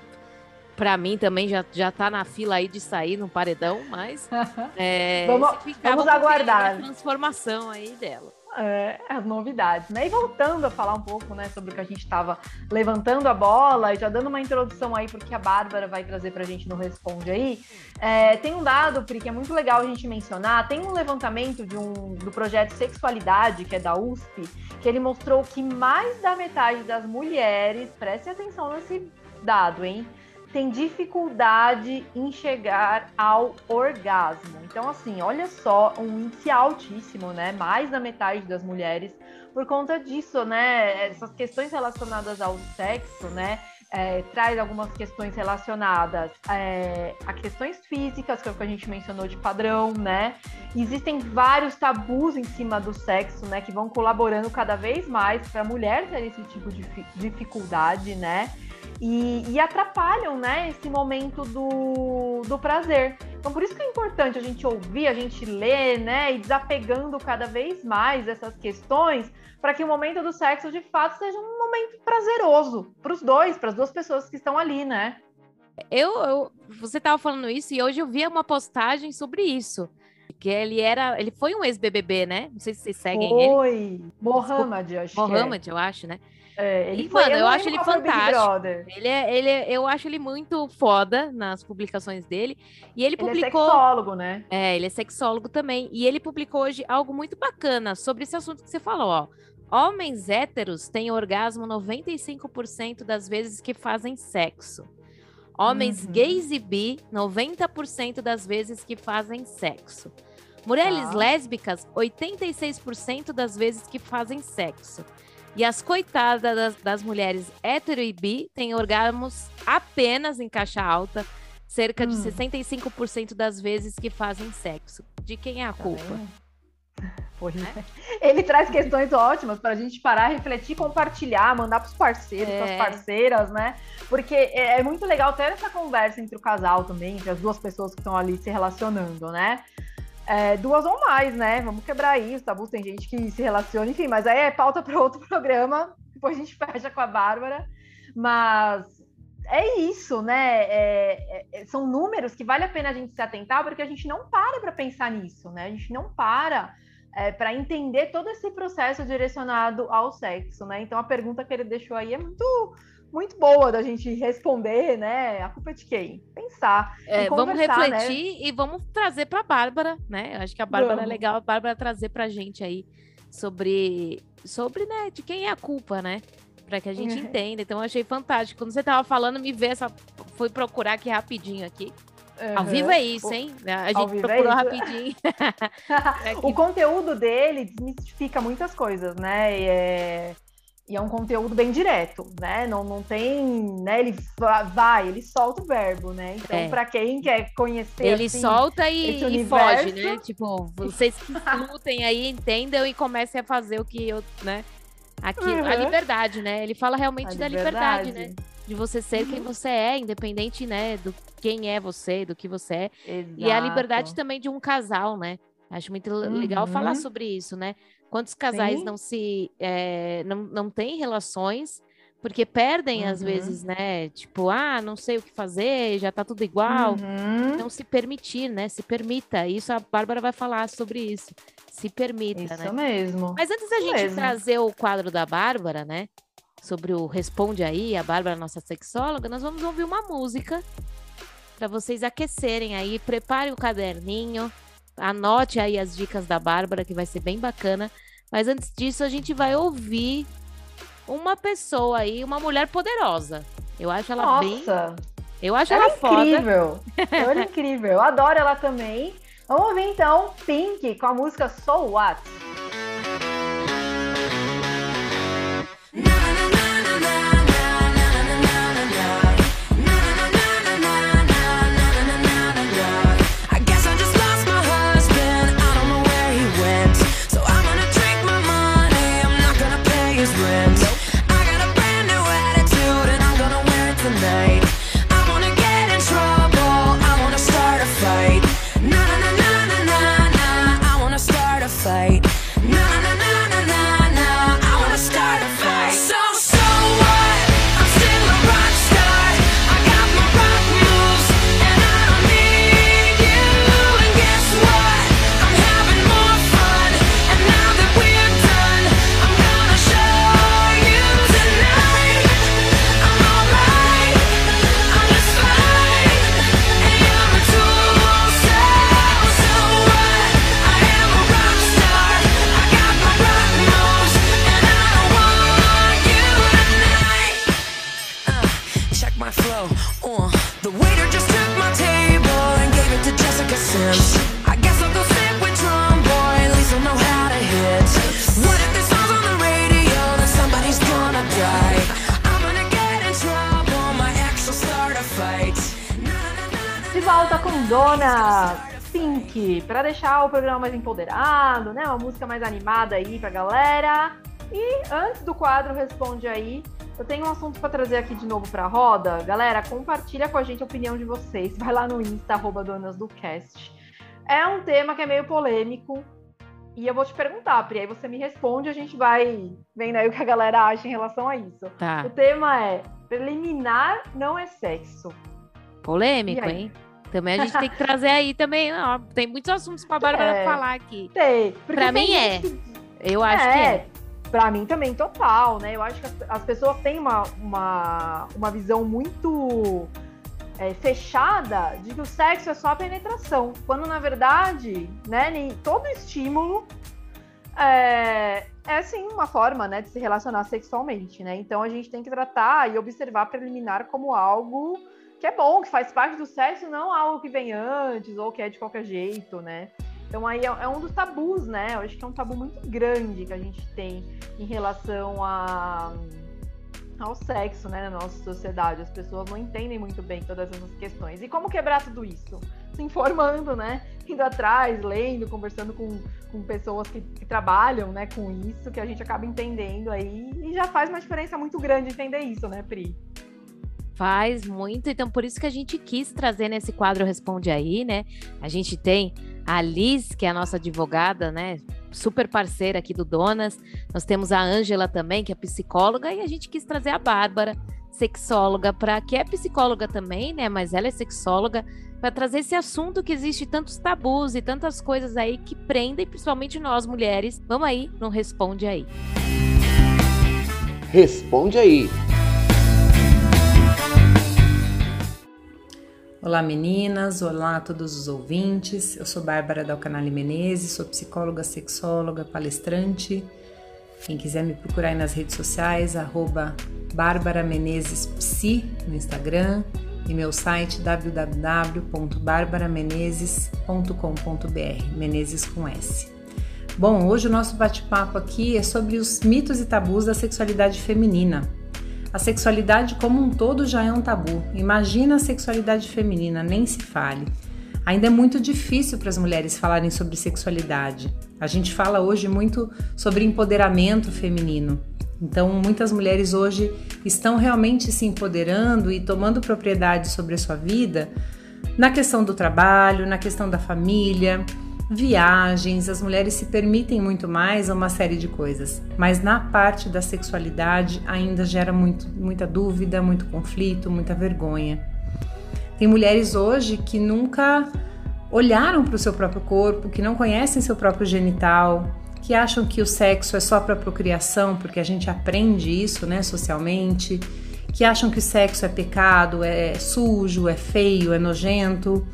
para mim também já, já tá na fila aí de sair no paredão, mas [laughs] é, vamos, vamos aguardar a transformação aí dela. É, as novidades, né? E voltando a falar um pouco, né, sobre o que a gente estava levantando a bola e já dando uma introdução aí porque a Bárbara vai trazer para a gente no Responde aí, é, tem um dado, Pri, que é muito legal a gente mencionar, tem um levantamento de um, do projeto Sexualidade, que é da USP, que ele mostrou que mais da metade das mulheres, preste atenção nesse dado, hein? Tem dificuldade em chegar ao orgasmo. Então, assim, olha só, um índice altíssimo, né? Mais da metade das mulheres, por conta disso, né? Essas questões relacionadas ao sexo, né? É, traz algumas questões relacionadas é, a questões físicas, que é o que a gente mencionou de padrão, né? Existem vários tabus em cima do sexo, né? Que vão colaborando cada vez mais para a mulher ter esse tipo de dificuldade, né? E, e, atrapalham, né, esse momento do, do prazer. Então, por isso que é importante a gente ouvir, a gente ler, né, e desapegando cada vez mais essas questões, para que o momento do sexo, de fato, seja um momento prazeroso para os dois, para as duas pessoas que estão ali, né? Eu, eu você estava falando isso e hoje eu vi uma postagem sobre isso. Que ele era. Ele foi um ex-BBB, né? Não sei se vocês seguem foi. ele. Foi. Mohamed, acho Mohamed, que é. eu acho, né? É, ele e, foi, mano, eu, eu acho ele fantástico. Ele é, ele é, eu acho ele muito foda nas publicações dele. E ele publicou. Ele é sexólogo, né? É, ele é sexólogo também. E ele publicou hoje algo muito bacana sobre esse assunto que você falou, ó. Homens héteros têm orgasmo 95% das vezes que fazem sexo. Homens uhum. gays e bi, 90% das vezes que fazem sexo. Mulheres tá. lésbicas, 86% das vezes que fazem sexo. E as coitadas das, das mulheres hétero e bi têm orgasmos apenas em caixa alta, cerca hum. de 65% das vezes que fazem sexo. De quem é a tá culpa? [laughs] Pois [laughs] é. Ele traz questões ótimas para a gente parar, refletir, compartilhar, mandar para os parceiros, é. para as parceiras, né? Porque é, é muito legal ter essa conversa entre o casal também, entre as duas pessoas que estão ali se relacionando, né? É, duas ou mais, né? Vamos quebrar isso, tabus, tem gente que se relaciona, enfim, mas aí é pauta para outro [laughs] programa, depois a gente fecha com a Bárbara. Mas é isso, né? É, é, são números que vale a pena a gente se atentar, porque a gente não para para pensar nisso, né? A gente não para é, para entender todo esse processo direcionado ao sexo, né? Então a pergunta que ele deixou aí é muito muito boa da gente responder, né? A culpa é de quem? Pensar. É, vamos né? refletir né? e vamos trazer para a Bárbara, né? Eu acho que a Bárbara é vamos. é legal a Bárbara trazer para a gente aí sobre, sobre, né, de quem é a culpa, né? Para que a gente uhum. entenda. Então eu achei fantástico. Quando você tava falando, me vê essa. Fui procurar aqui rapidinho aqui. Uhum. Ao vivo é isso, hein? A gente é procurou [laughs] [laughs] é rapidinho. o conteúdo dele desmistifica muitas coisas, né? E é e é um conteúdo bem direto, né? Não, não tem, né? Ele vai, ele solta o verbo, né? Então, é. para quem quer conhecer, ele assim, solta e, e foge, né? Tipo, vocês que lutem aí, entendam e comecem a fazer o que eu, né? Aqui, uhum. a liberdade, né? Ele fala realmente a da liberdade, liberdade, né? De você ser quem você é, independente, né? Do quem é você, do que você é. Exato. E a liberdade também de um casal, né? Acho muito uhum. legal falar uhum. sobre isso, né? Quantos casais Sim. não se é, não, não têm relações porque perdem uhum. às vezes, né? Tipo, ah, não sei o que fazer, já tá tudo igual. Uhum. Não se permitir, né? Se permita. Isso a Bárbara vai falar sobre isso. Se permita, isso né? Isso mesmo. Mas antes da gente mesmo. trazer o quadro da Bárbara, né? Sobre o Responde aí, a Bárbara, nossa sexóloga, nós vamos ouvir uma música para vocês aquecerem aí. Prepare o caderninho, anote aí as dicas da Bárbara, que vai ser bem bacana. Mas antes disso, a gente vai ouvir uma pessoa aí, uma mulher poderosa. Eu acho ela Nossa. bem. Eu acho ela, ela foda. incrível. [laughs] ela é incrível. Eu adoro ela também. Vamos ouvir então Pink com a música So What. I Dona Pink, para deixar o programa mais empoderado, né? Uma música mais animada aí pra galera. E antes do quadro Responde Aí, eu tenho um assunto para trazer aqui de novo pra roda. Galera, compartilha com a gente a opinião de vocês. Vai lá no Insta, arroba Donas do Cast. É um tema que é meio polêmico. E eu vou te perguntar, Pri, aí você me responde, a gente vai vendo aí o que a galera acha em relação a isso. Tá. O tema é preliminar não é sexo. Polêmico, hein? Também a gente tem que trazer aí também. Ó, tem muitos assuntos para a Bárbara É. falar aqui. Tem. Pra mim é. gente Eu acho que é. Pra mim também, total, né? Eu acho que as, as pessoas têm uma, uma, uma visão muito é, fechada de que o sexo é só a penetração. Quando, na verdade, né, nem- todo estímulo é, é sim uma forma né, de se relacionar sexualmente, né? Então a gente tem que tratar e observar preliminar como algo que é bom, que faz parte do sexo, não algo que vem antes ou que é de qualquer jeito, né? Então aí é, é um dos tabus, né? Eu acho que é um tabu muito grande que a gente tem em relação a, ao sexo, né, na nossa sociedade. As pessoas não entendem muito bem todas essas questões. E como quebrar tudo isso? Se informando, né? Indo atrás, lendo, conversando com, com pessoas que, que trabalham né, com isso, que a gente acaba entendendo aí. E já faz uma diferença muito grande entender isso, né, Pri? Faz muito, então por isso que a gente quis trazer nesse quadro Responde Aí, né? A gente tem a Liz, que é a nossa advogada, né? Super parceira aqui do Donas. Nós temos a Ângela também, que é psicóloga, e a gente quis trazer a Bárbara, sexóloga, para que é psicóloga também, né? Mas ela é sexóloga, para trazer esse assunto que existe tantos tabus e tantas coisas aí que prendem, principalmente nós mulheres. Vamos aí, não responde aí. Responde aí. Olá meninas, olá a todos os ouvintes. Eu sou Bárbara Dalcanali Menezes, sou psicóloga, sexóloga, palestrante. Quem quiser me procurar aí nas redes sociais, arroba Bárbara Menezes Psi no Instagram e meu site www.barbaramenezes.com.br, Menezes com S. Bom, hoje o nosso bate-papo aqui é sobre os mitos e tabus da sexualidade feminina. A sexualidade como um todo já é um tabu. Imagina a sexualidade feminina, nem se fale. Ainda é muito difícil para as mulheres falarem sobre sexualidade. A gente fala hoje muito sobre empoderamento feminino. Então, muitas mulheres hoje estão realmente se empoderando e tomando propriedade sobre a sua vida na questão do trabalho, na questão da família, viagens, as mulheres se permitem muito mais a uma série de coisas, mas na parte da sexualidade ainda gera muito, muita dúvida, muito conflito, muita vergonha. Tem mulheres hoje que nunca olharam para o seu próprio corpo, que não conhecem seu próprio genital, que acham que o sexo é só para procriação, porque a gente aprende isso, né, socialmente, que acham que o sexo é pecado, é sujo, é feio, é nojento.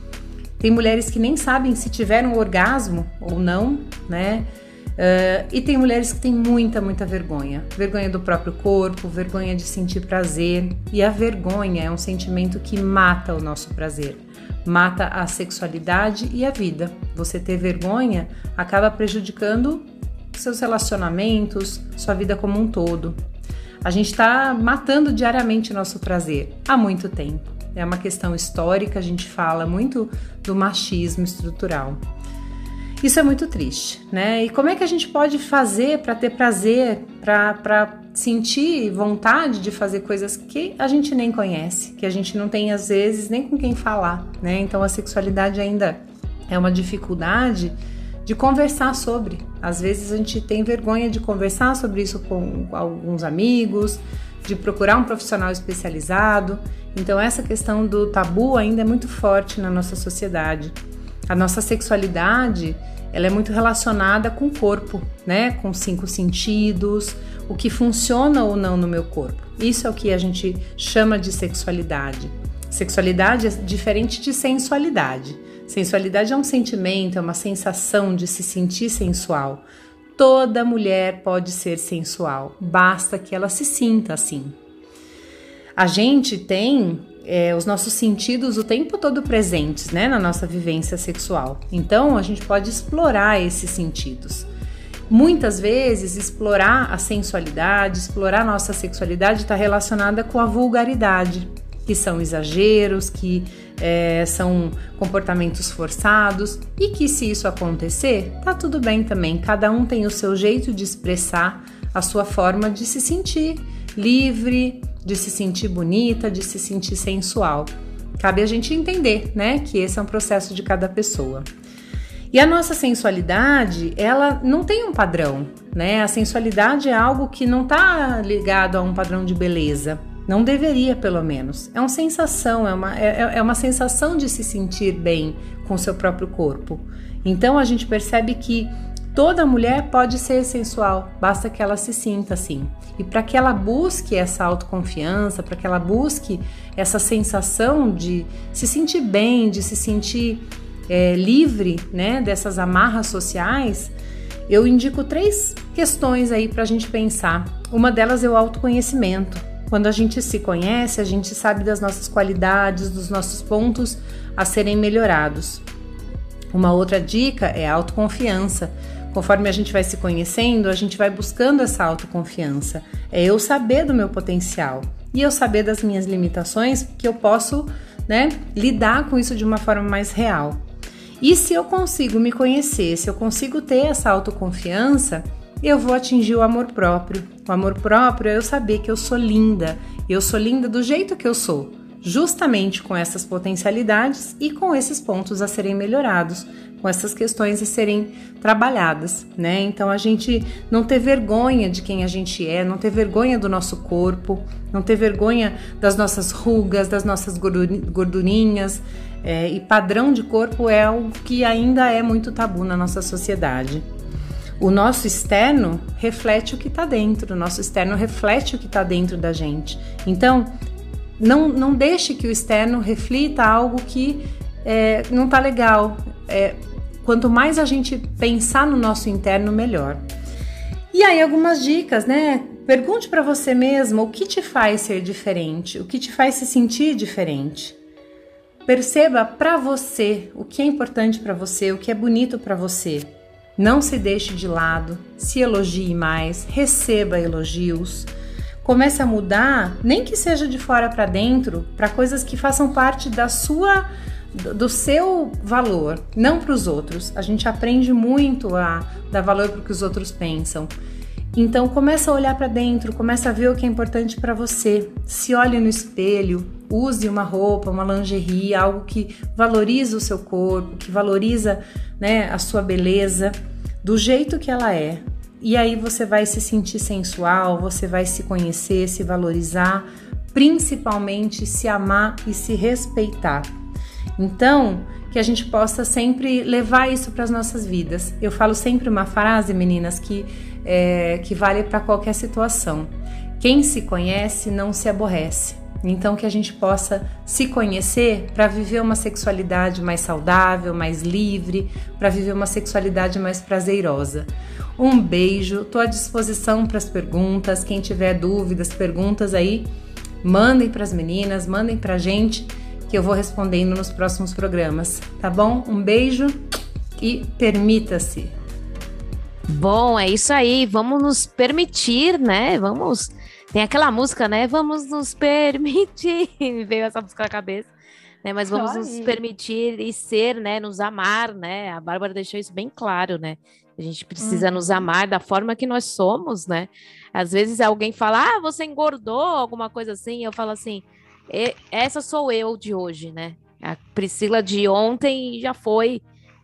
Tem mulheres que nem sabem se tiveram orgasmo ou não, né? Uh, e tem mulheres que têm muita, muita vergonha. Vergonha do próprio corpo, vergonha de sentir prazer. E a vergonha é um sentimento que mata o nosso prazer, mata a sexualidade e a vida. Você ter vergonha acaba prejudicando seus relacionamentos, sua vida como um todo. A gente está matando diariamente nosso prazer há muito tempo. É uma questão histórica, a gente fala muito do machismo estrutural. Isso é muito triste, né? E como é que a gente pode fazer para ter prazer, para sentir vontade de fazer coisas que a gente nem conhece, que a gente não tem às vezes nem com quem falar, né? Então a sexualidade ainda é uma dificuldade de conversar sobre. Às vezes a gente tem vergonha de conversar sobre isso com alguns amigos, de procurar um profissional especializado. Então essa questão do tabu ainda é muito forte na nossa sociedade. A nossa sexualidade, ela é muito relacionada com o corpo, né? Com cinco sentidos, o que funciona ou não no meu corpo. Isso é o que a gente chama de sexualidade. Sexualidade é diferente de sensualidade. Sensualidade é um sentimento, é uma sensação de se sentir sensual. Toda mulher pode ser sensual, basta que ela se sinta assim. A gente tem é, os nossos sentidos o tempo todo presentes né, na nossa vivência sexual. Então a gente pode explorar esses sentidos. Muitas vezes, explorar a sensualidade, explorar nossa sexualidade está relacionada com a vulgaridade. que são exageros, que é, são comportamentos forçados e que se isso acontecer, tá tudo bem também. Cada um tem o seu jeito de expressar a sua forma de se sentir livre, de se sentir bonita, de se sentir sensual. Cabe a gente entender, né, que esse é um processo de cada pessoa. E a nossa sensualidade, ela não tem um padrão, né? A sensualidade é algo que não está ligado a um padrão de beleza. Não deveria, pelo menos. É uma sensação, é uma, é, é uma sensação de se sentir bem com seu próprio corpo. Então a gente percebe que toda mulher pode ser sensual, basta que ela se sinta assim. E para que ela busque essa autoconfiança, para que ela busque essa sensação de se sentir bem, de se sentir é, livre né, dessas amarras sociais, eu indico três questões aí para a gente pensar. Uma delas é o autoconhecimento. Quando a gente se conhece, a gente sabe das nossas qualidades, dos nossos pontos a serem melhorados. Uma outra dica é a autoconfiança. Conforme a gente vai se conhecendo, a gente vai buscando essa autoconfiança. É eu saber do meu potencial e eu saber das minhas limitações que eu posso né, lidar com isso de uma forma mais real. E se eu consigo me conhecer, se eu consigo ter essa autoconfiança, eu vou atingir o amor próprio. O amor próprio é eu saber que eu sou linda, eu sou linda do jeito que eu sou, justamente com essas potencialidades e com esses pontos a serem melhorados, com essas questões a serem trabalhadas, né? Então a gente não ter vergonha de quem a gente é, não ter vergonha do nosso corpo, não ter vergonha das nossas rugas, das nossas gordurinhas, é, e padrão de corpo é algo que ainda é muito tabu na nossa sociedade. O nosso externo reflete o que está dentro, o nosso externo reflete o que está dentro da gente. Então, não, não deixe que o externo reflita algo que é, não está legal. É, quanto mais a gente pensar no nosso interno, melhor. E aí, algumas dicas, né? Pergunte para você mesmo o que te faz ser diferente, o que te faz se sentir diferente. Perceba para você o que é importante para você, o que é bonito para você. Não se deixe de lado, se elogie mais, receba elogios. Comece a mudar, nem que seja de fora para dentro, para coisas que façam parte da sua do seu valor, não para os outros. A gente aprende muito a dar valor para o que os outros pensam. Então começa a olhar para dentro, começa a ver o que é importante para você. Se olhe no espelho, use uma roupa, uma lingerie, algo que valoriza o seu corpo, que valoriza, né, a sua beleza do jeito que ela é. E aí você vai se sentir sensual, você vai se conhecer, se valorizar, principalmente se amar e se respeitar. Então, que a gente possa sempre levar isso para as nossas vidas. Eu falo sempre uma frase, meninas, que, é, que vale para qualquer situação. Quem se conhece não se aborrece. Então, que a gente possa se conhecer para viver uma sexualidade mais saudável, mais livre, para viver uma sexualidade mais prazerosa. Um beijo, estou à disposição para as perguntas. Quem tiver dúvidas, perguntas aí, mandem para as meninas, mandem para a gente que eu vou respondendo nos próximos programas, tá bom? Um beijo e permita-se. Bom, é isso aí. Vamos nos permitir, né? Vamos. Tem aquela música, né? Vamos nos permitir. [laughs] Me veio essa música na cabeça. Né? Mas vamos nos permitir e ser, né? Nos amar, né? A Bárbara deixou isso bem claro, né? A gente precisa uhum. nos amar da forma que nós somos, né? Às vezes alguém fala, ah, você engordou, alguma coisa assim. Eu falo assim, essa sou eu de hoje, né? A Priscila de ontem já foi.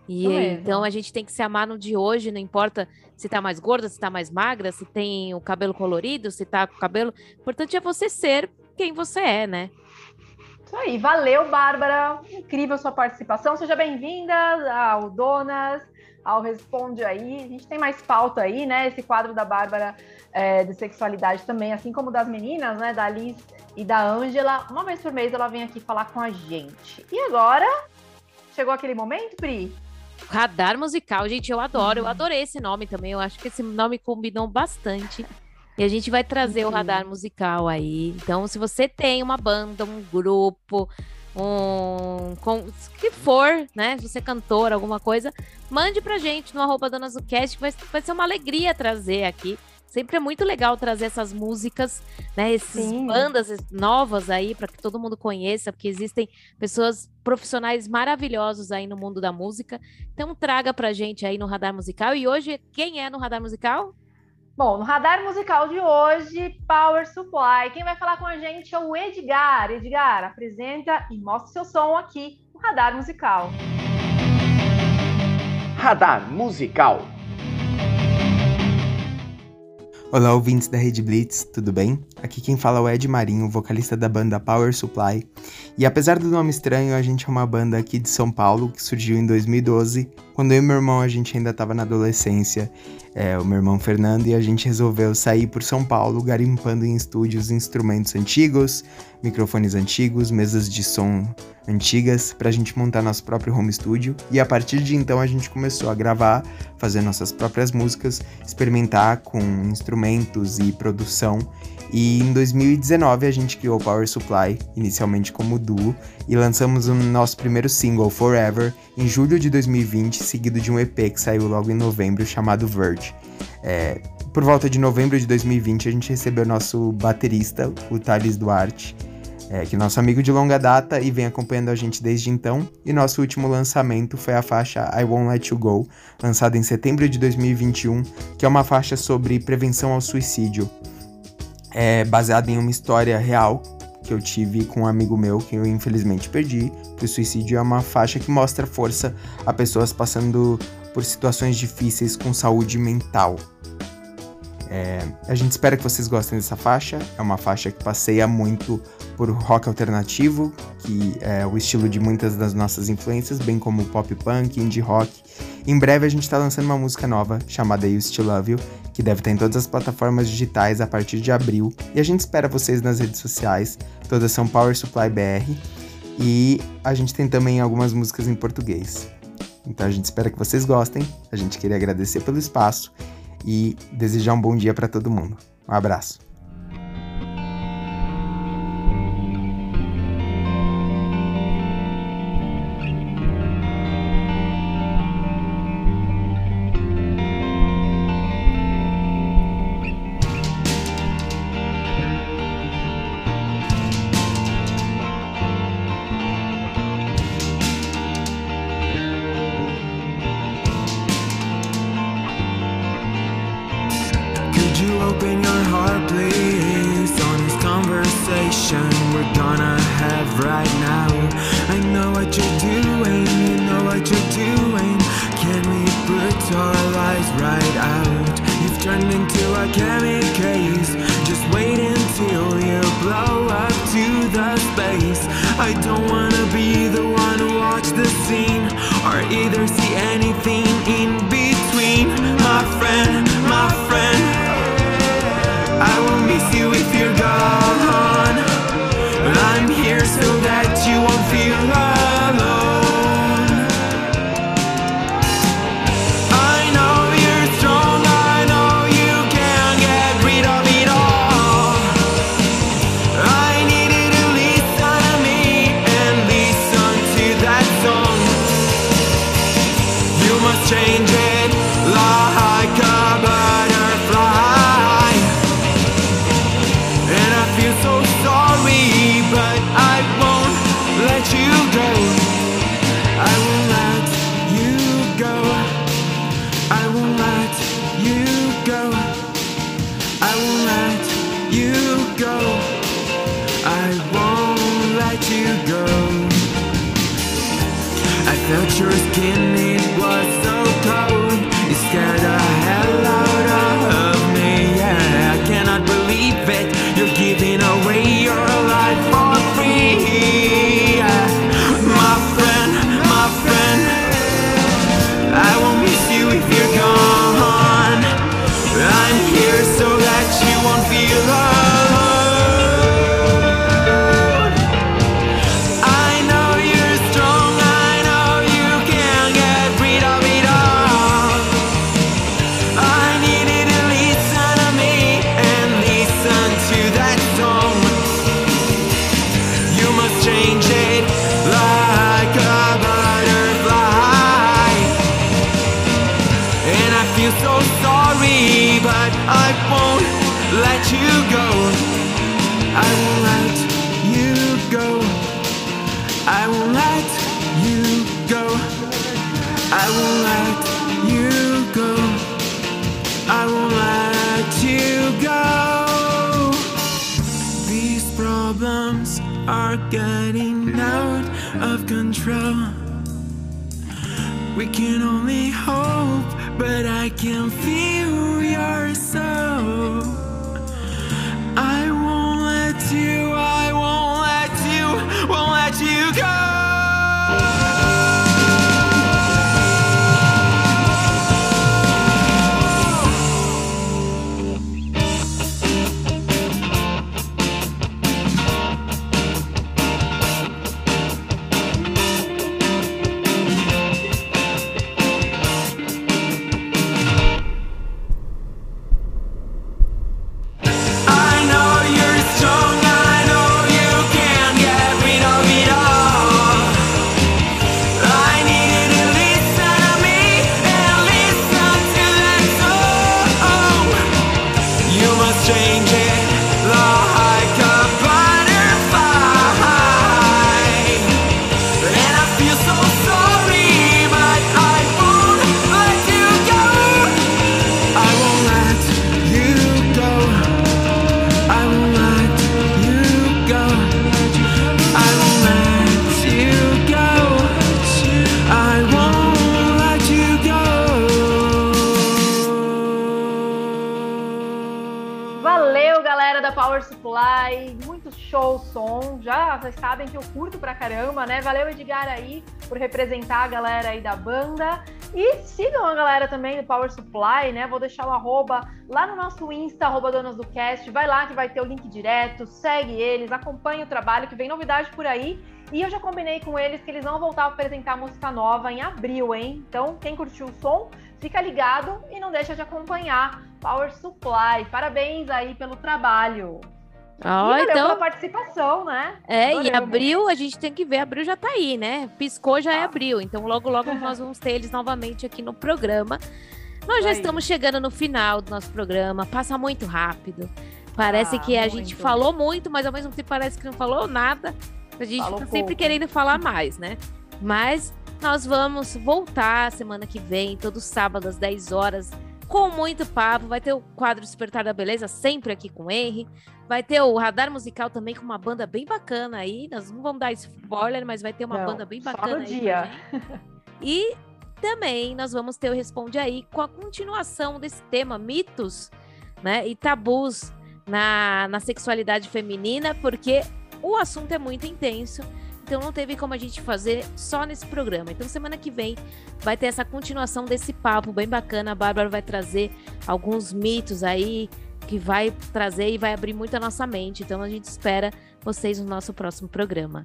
E então a gente tem que se amar no de hoje, não importa se tá mais gorda, se tá mais magra, se tem o cabelo colorido, se tá com o cabelo. O importante é você ser quem você é, né? Isso aí, valeu, Bárbara. Incrível sua participação. Seja bem-vinda ao Donas, ao Responde aí. A gente tem mais pauta aí, né? Esse quadro da Bárbara é, de sexualidade também, assim como das meninas, né? Da Liz e da Ângela. Uma vez por mês ela vem aqui falar com a gente. E agora, chegou aquele momento, Pri? Radar musical, gente, eu adoro, eu adorei esse nome também. Eu acho que esse nome combinou bastante. E a gente vai trazer o radar musical aí. Então, se você tem uma banda, um grupo, um. Com, que for, né? Se você é cantor, alguma coisa, mande pra gente no arroba que vai, vai ser uma alegria trazer aqui sempre é muito legal trazer essas músicas, né? Essas Sim. bandas novas aí para que todo mundo conheça, porque existem pessoas profissionais maravilhosos aí no mundo da música. Então traga pra gente aí no Radar Musical. E hoje, quem é no Radar Musical? Bom, no radar musical de hoje, Power Supply. Quem vai falar com a gente é o Edgar. Edgar, apresenta e mostra seu som aqui no Radar Musical. Radar Musical. Olá, ouvintes da Rede Blitz, tudo bem? Aqui quem fala é o Ed Marinho, vocalista da banda Power Supply. E apesar do nome estranho, a gente é uma banda aqui de São Paulo que surgiu em 2012, quando eu e meu irmão a gente ainda estava na adolescência é, o meu irmão Fernando, e a gente resolveu sair por São Paulo garimpando em estúdios instrumentos antigos, microfones antigos, mesas de som antigas, para a gente montar nosso próprio home studio. E a partir de então a gente começou a gravar, fazer nossas próprias músicas, experimentar com instrumentos e produção. E em 2019 a gente criou o Power Supply, inicialmente como duo, e lançamos o nosso primeiro single, Forever, em julho de 2020, seguido de um EP que saiu logo em novembro chamado Verge. É, por volta de novembro de 2020 a gente recebeu nosso baterista, o Thales Duarte, é, que é nosso amigo de longa data e vem acompanhando a gente desde então. E nosso último lançamento foi a faixa I Won't Let You Go, lançada em setembro de 2021, que é uma faixa sobre prevenção ao suicídio é baseado em uma história real que eu tive com um amigo meu que eu infelizmente perdi. O suicídio é uma faixa que mostra força a pessoas passando por situações difíceis com saúde mental. É, a gente espera que vocês gostem dessa faixa. É uma faixa que passeia muito por rock alternativo, que é o estilo de muitas das nossas influências, bem como pop punk, indie rock. Em breve a gente está lançando uma música nova chamada You Still Love You, que deve estar em todas as plataformas digitais a partir de abril. E a gente espera vocês nas redes sociais, todas são Power Supply BR. E a gente tem também algumas músicas em português. Então a gente espera que vocês gostem. A gente queria agradecer pelo espaço e desejar um bom dia para todo mundo. Um abraço. Won't let you go. I won't let you go. These problems are getting out of control. We can only hope, but I can feel som. Já vocês sabem que eu curto pra caramba, né? Valeu, Edgar, aí, por representar a galera aí da banda. E sigam a galera também do Power Supply, né? Vou deixar o arroba lá no nosso Insta, arroba Donas do Cast. Vai lá que vai ter o link direto. Segue eles, acompanhe o trabalho, que vem novidade por aí. E eu já combinei com eles que eles vão voltar a apresentar música nova em abril, hein? Então, quem curtiu o som, fica ligado e não deixa de acompanhar Power Supply. Parabéns aí pelo trabalho. E valeu então, pela participação, né? É, e Adoramos. abril a gente tem que ver, abril já tá aí, né? Piscou já é Tá. abril, então logo logo [laughs] nós vamos ter eles novamente aqui no programa. Nós já Aí. estamos chegando no final do nosso programa, passa muito rápido. Parece Ah, que a gente muito. falou muito, mas ao mesmo tempo parece que não falou nada. A gente Falou sempre pouco. querendo falar mais, né? Mas nós vamos voltar semana que vem, todo sábado às 10 horas, com muito papo. Vai ter o quadro Despertar da Beleza, sempre aqui com o Henry. Vai ter o Radar Musical também com uma banda bem bacana aí. Nós não vamos dar spoiler, mas vai ter uma Não, banda bem bacana aí. dia. E também nós vamos ter o Responde Aí com a continuação desse tema, mitos né, e tabus na, na sexualidade feminina, porque o assunto é muito intenso. Então não teve como a gente fazer só nesse programa. Então semana que vem vai ter essa continuação desse papo bem bacana. A Bárbara vai trazer alguns mitos aí que vai trazer e vai abrir muito a nossa mente. Então a gente espera vocês no nosso próximo programa.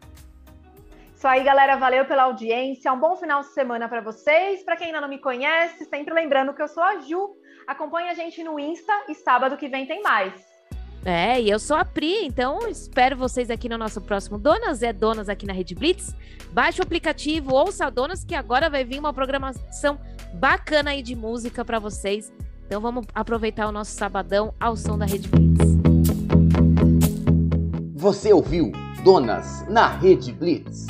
Isso aí, galera. Valeu pela audiência. Um bom final de semana para vocês. Para quem ainda não me conhece, sempre lembrando que eu sou a Ju. Acompanhe a gente no Insta e sábado que vem tem mais. É, e eu sou a Pri, então espero vocês aqui no nosso próximo Donas é Donas aqui na Rede Blitz. Baixe o aplicativo, ouça a Donas, que agora vai vir uma programação bacana aí de música para vocês. Então vamos aproveitar o nosso sabadão ao som da Rede Blitz. Você ouviu Donas na Rede Blitz.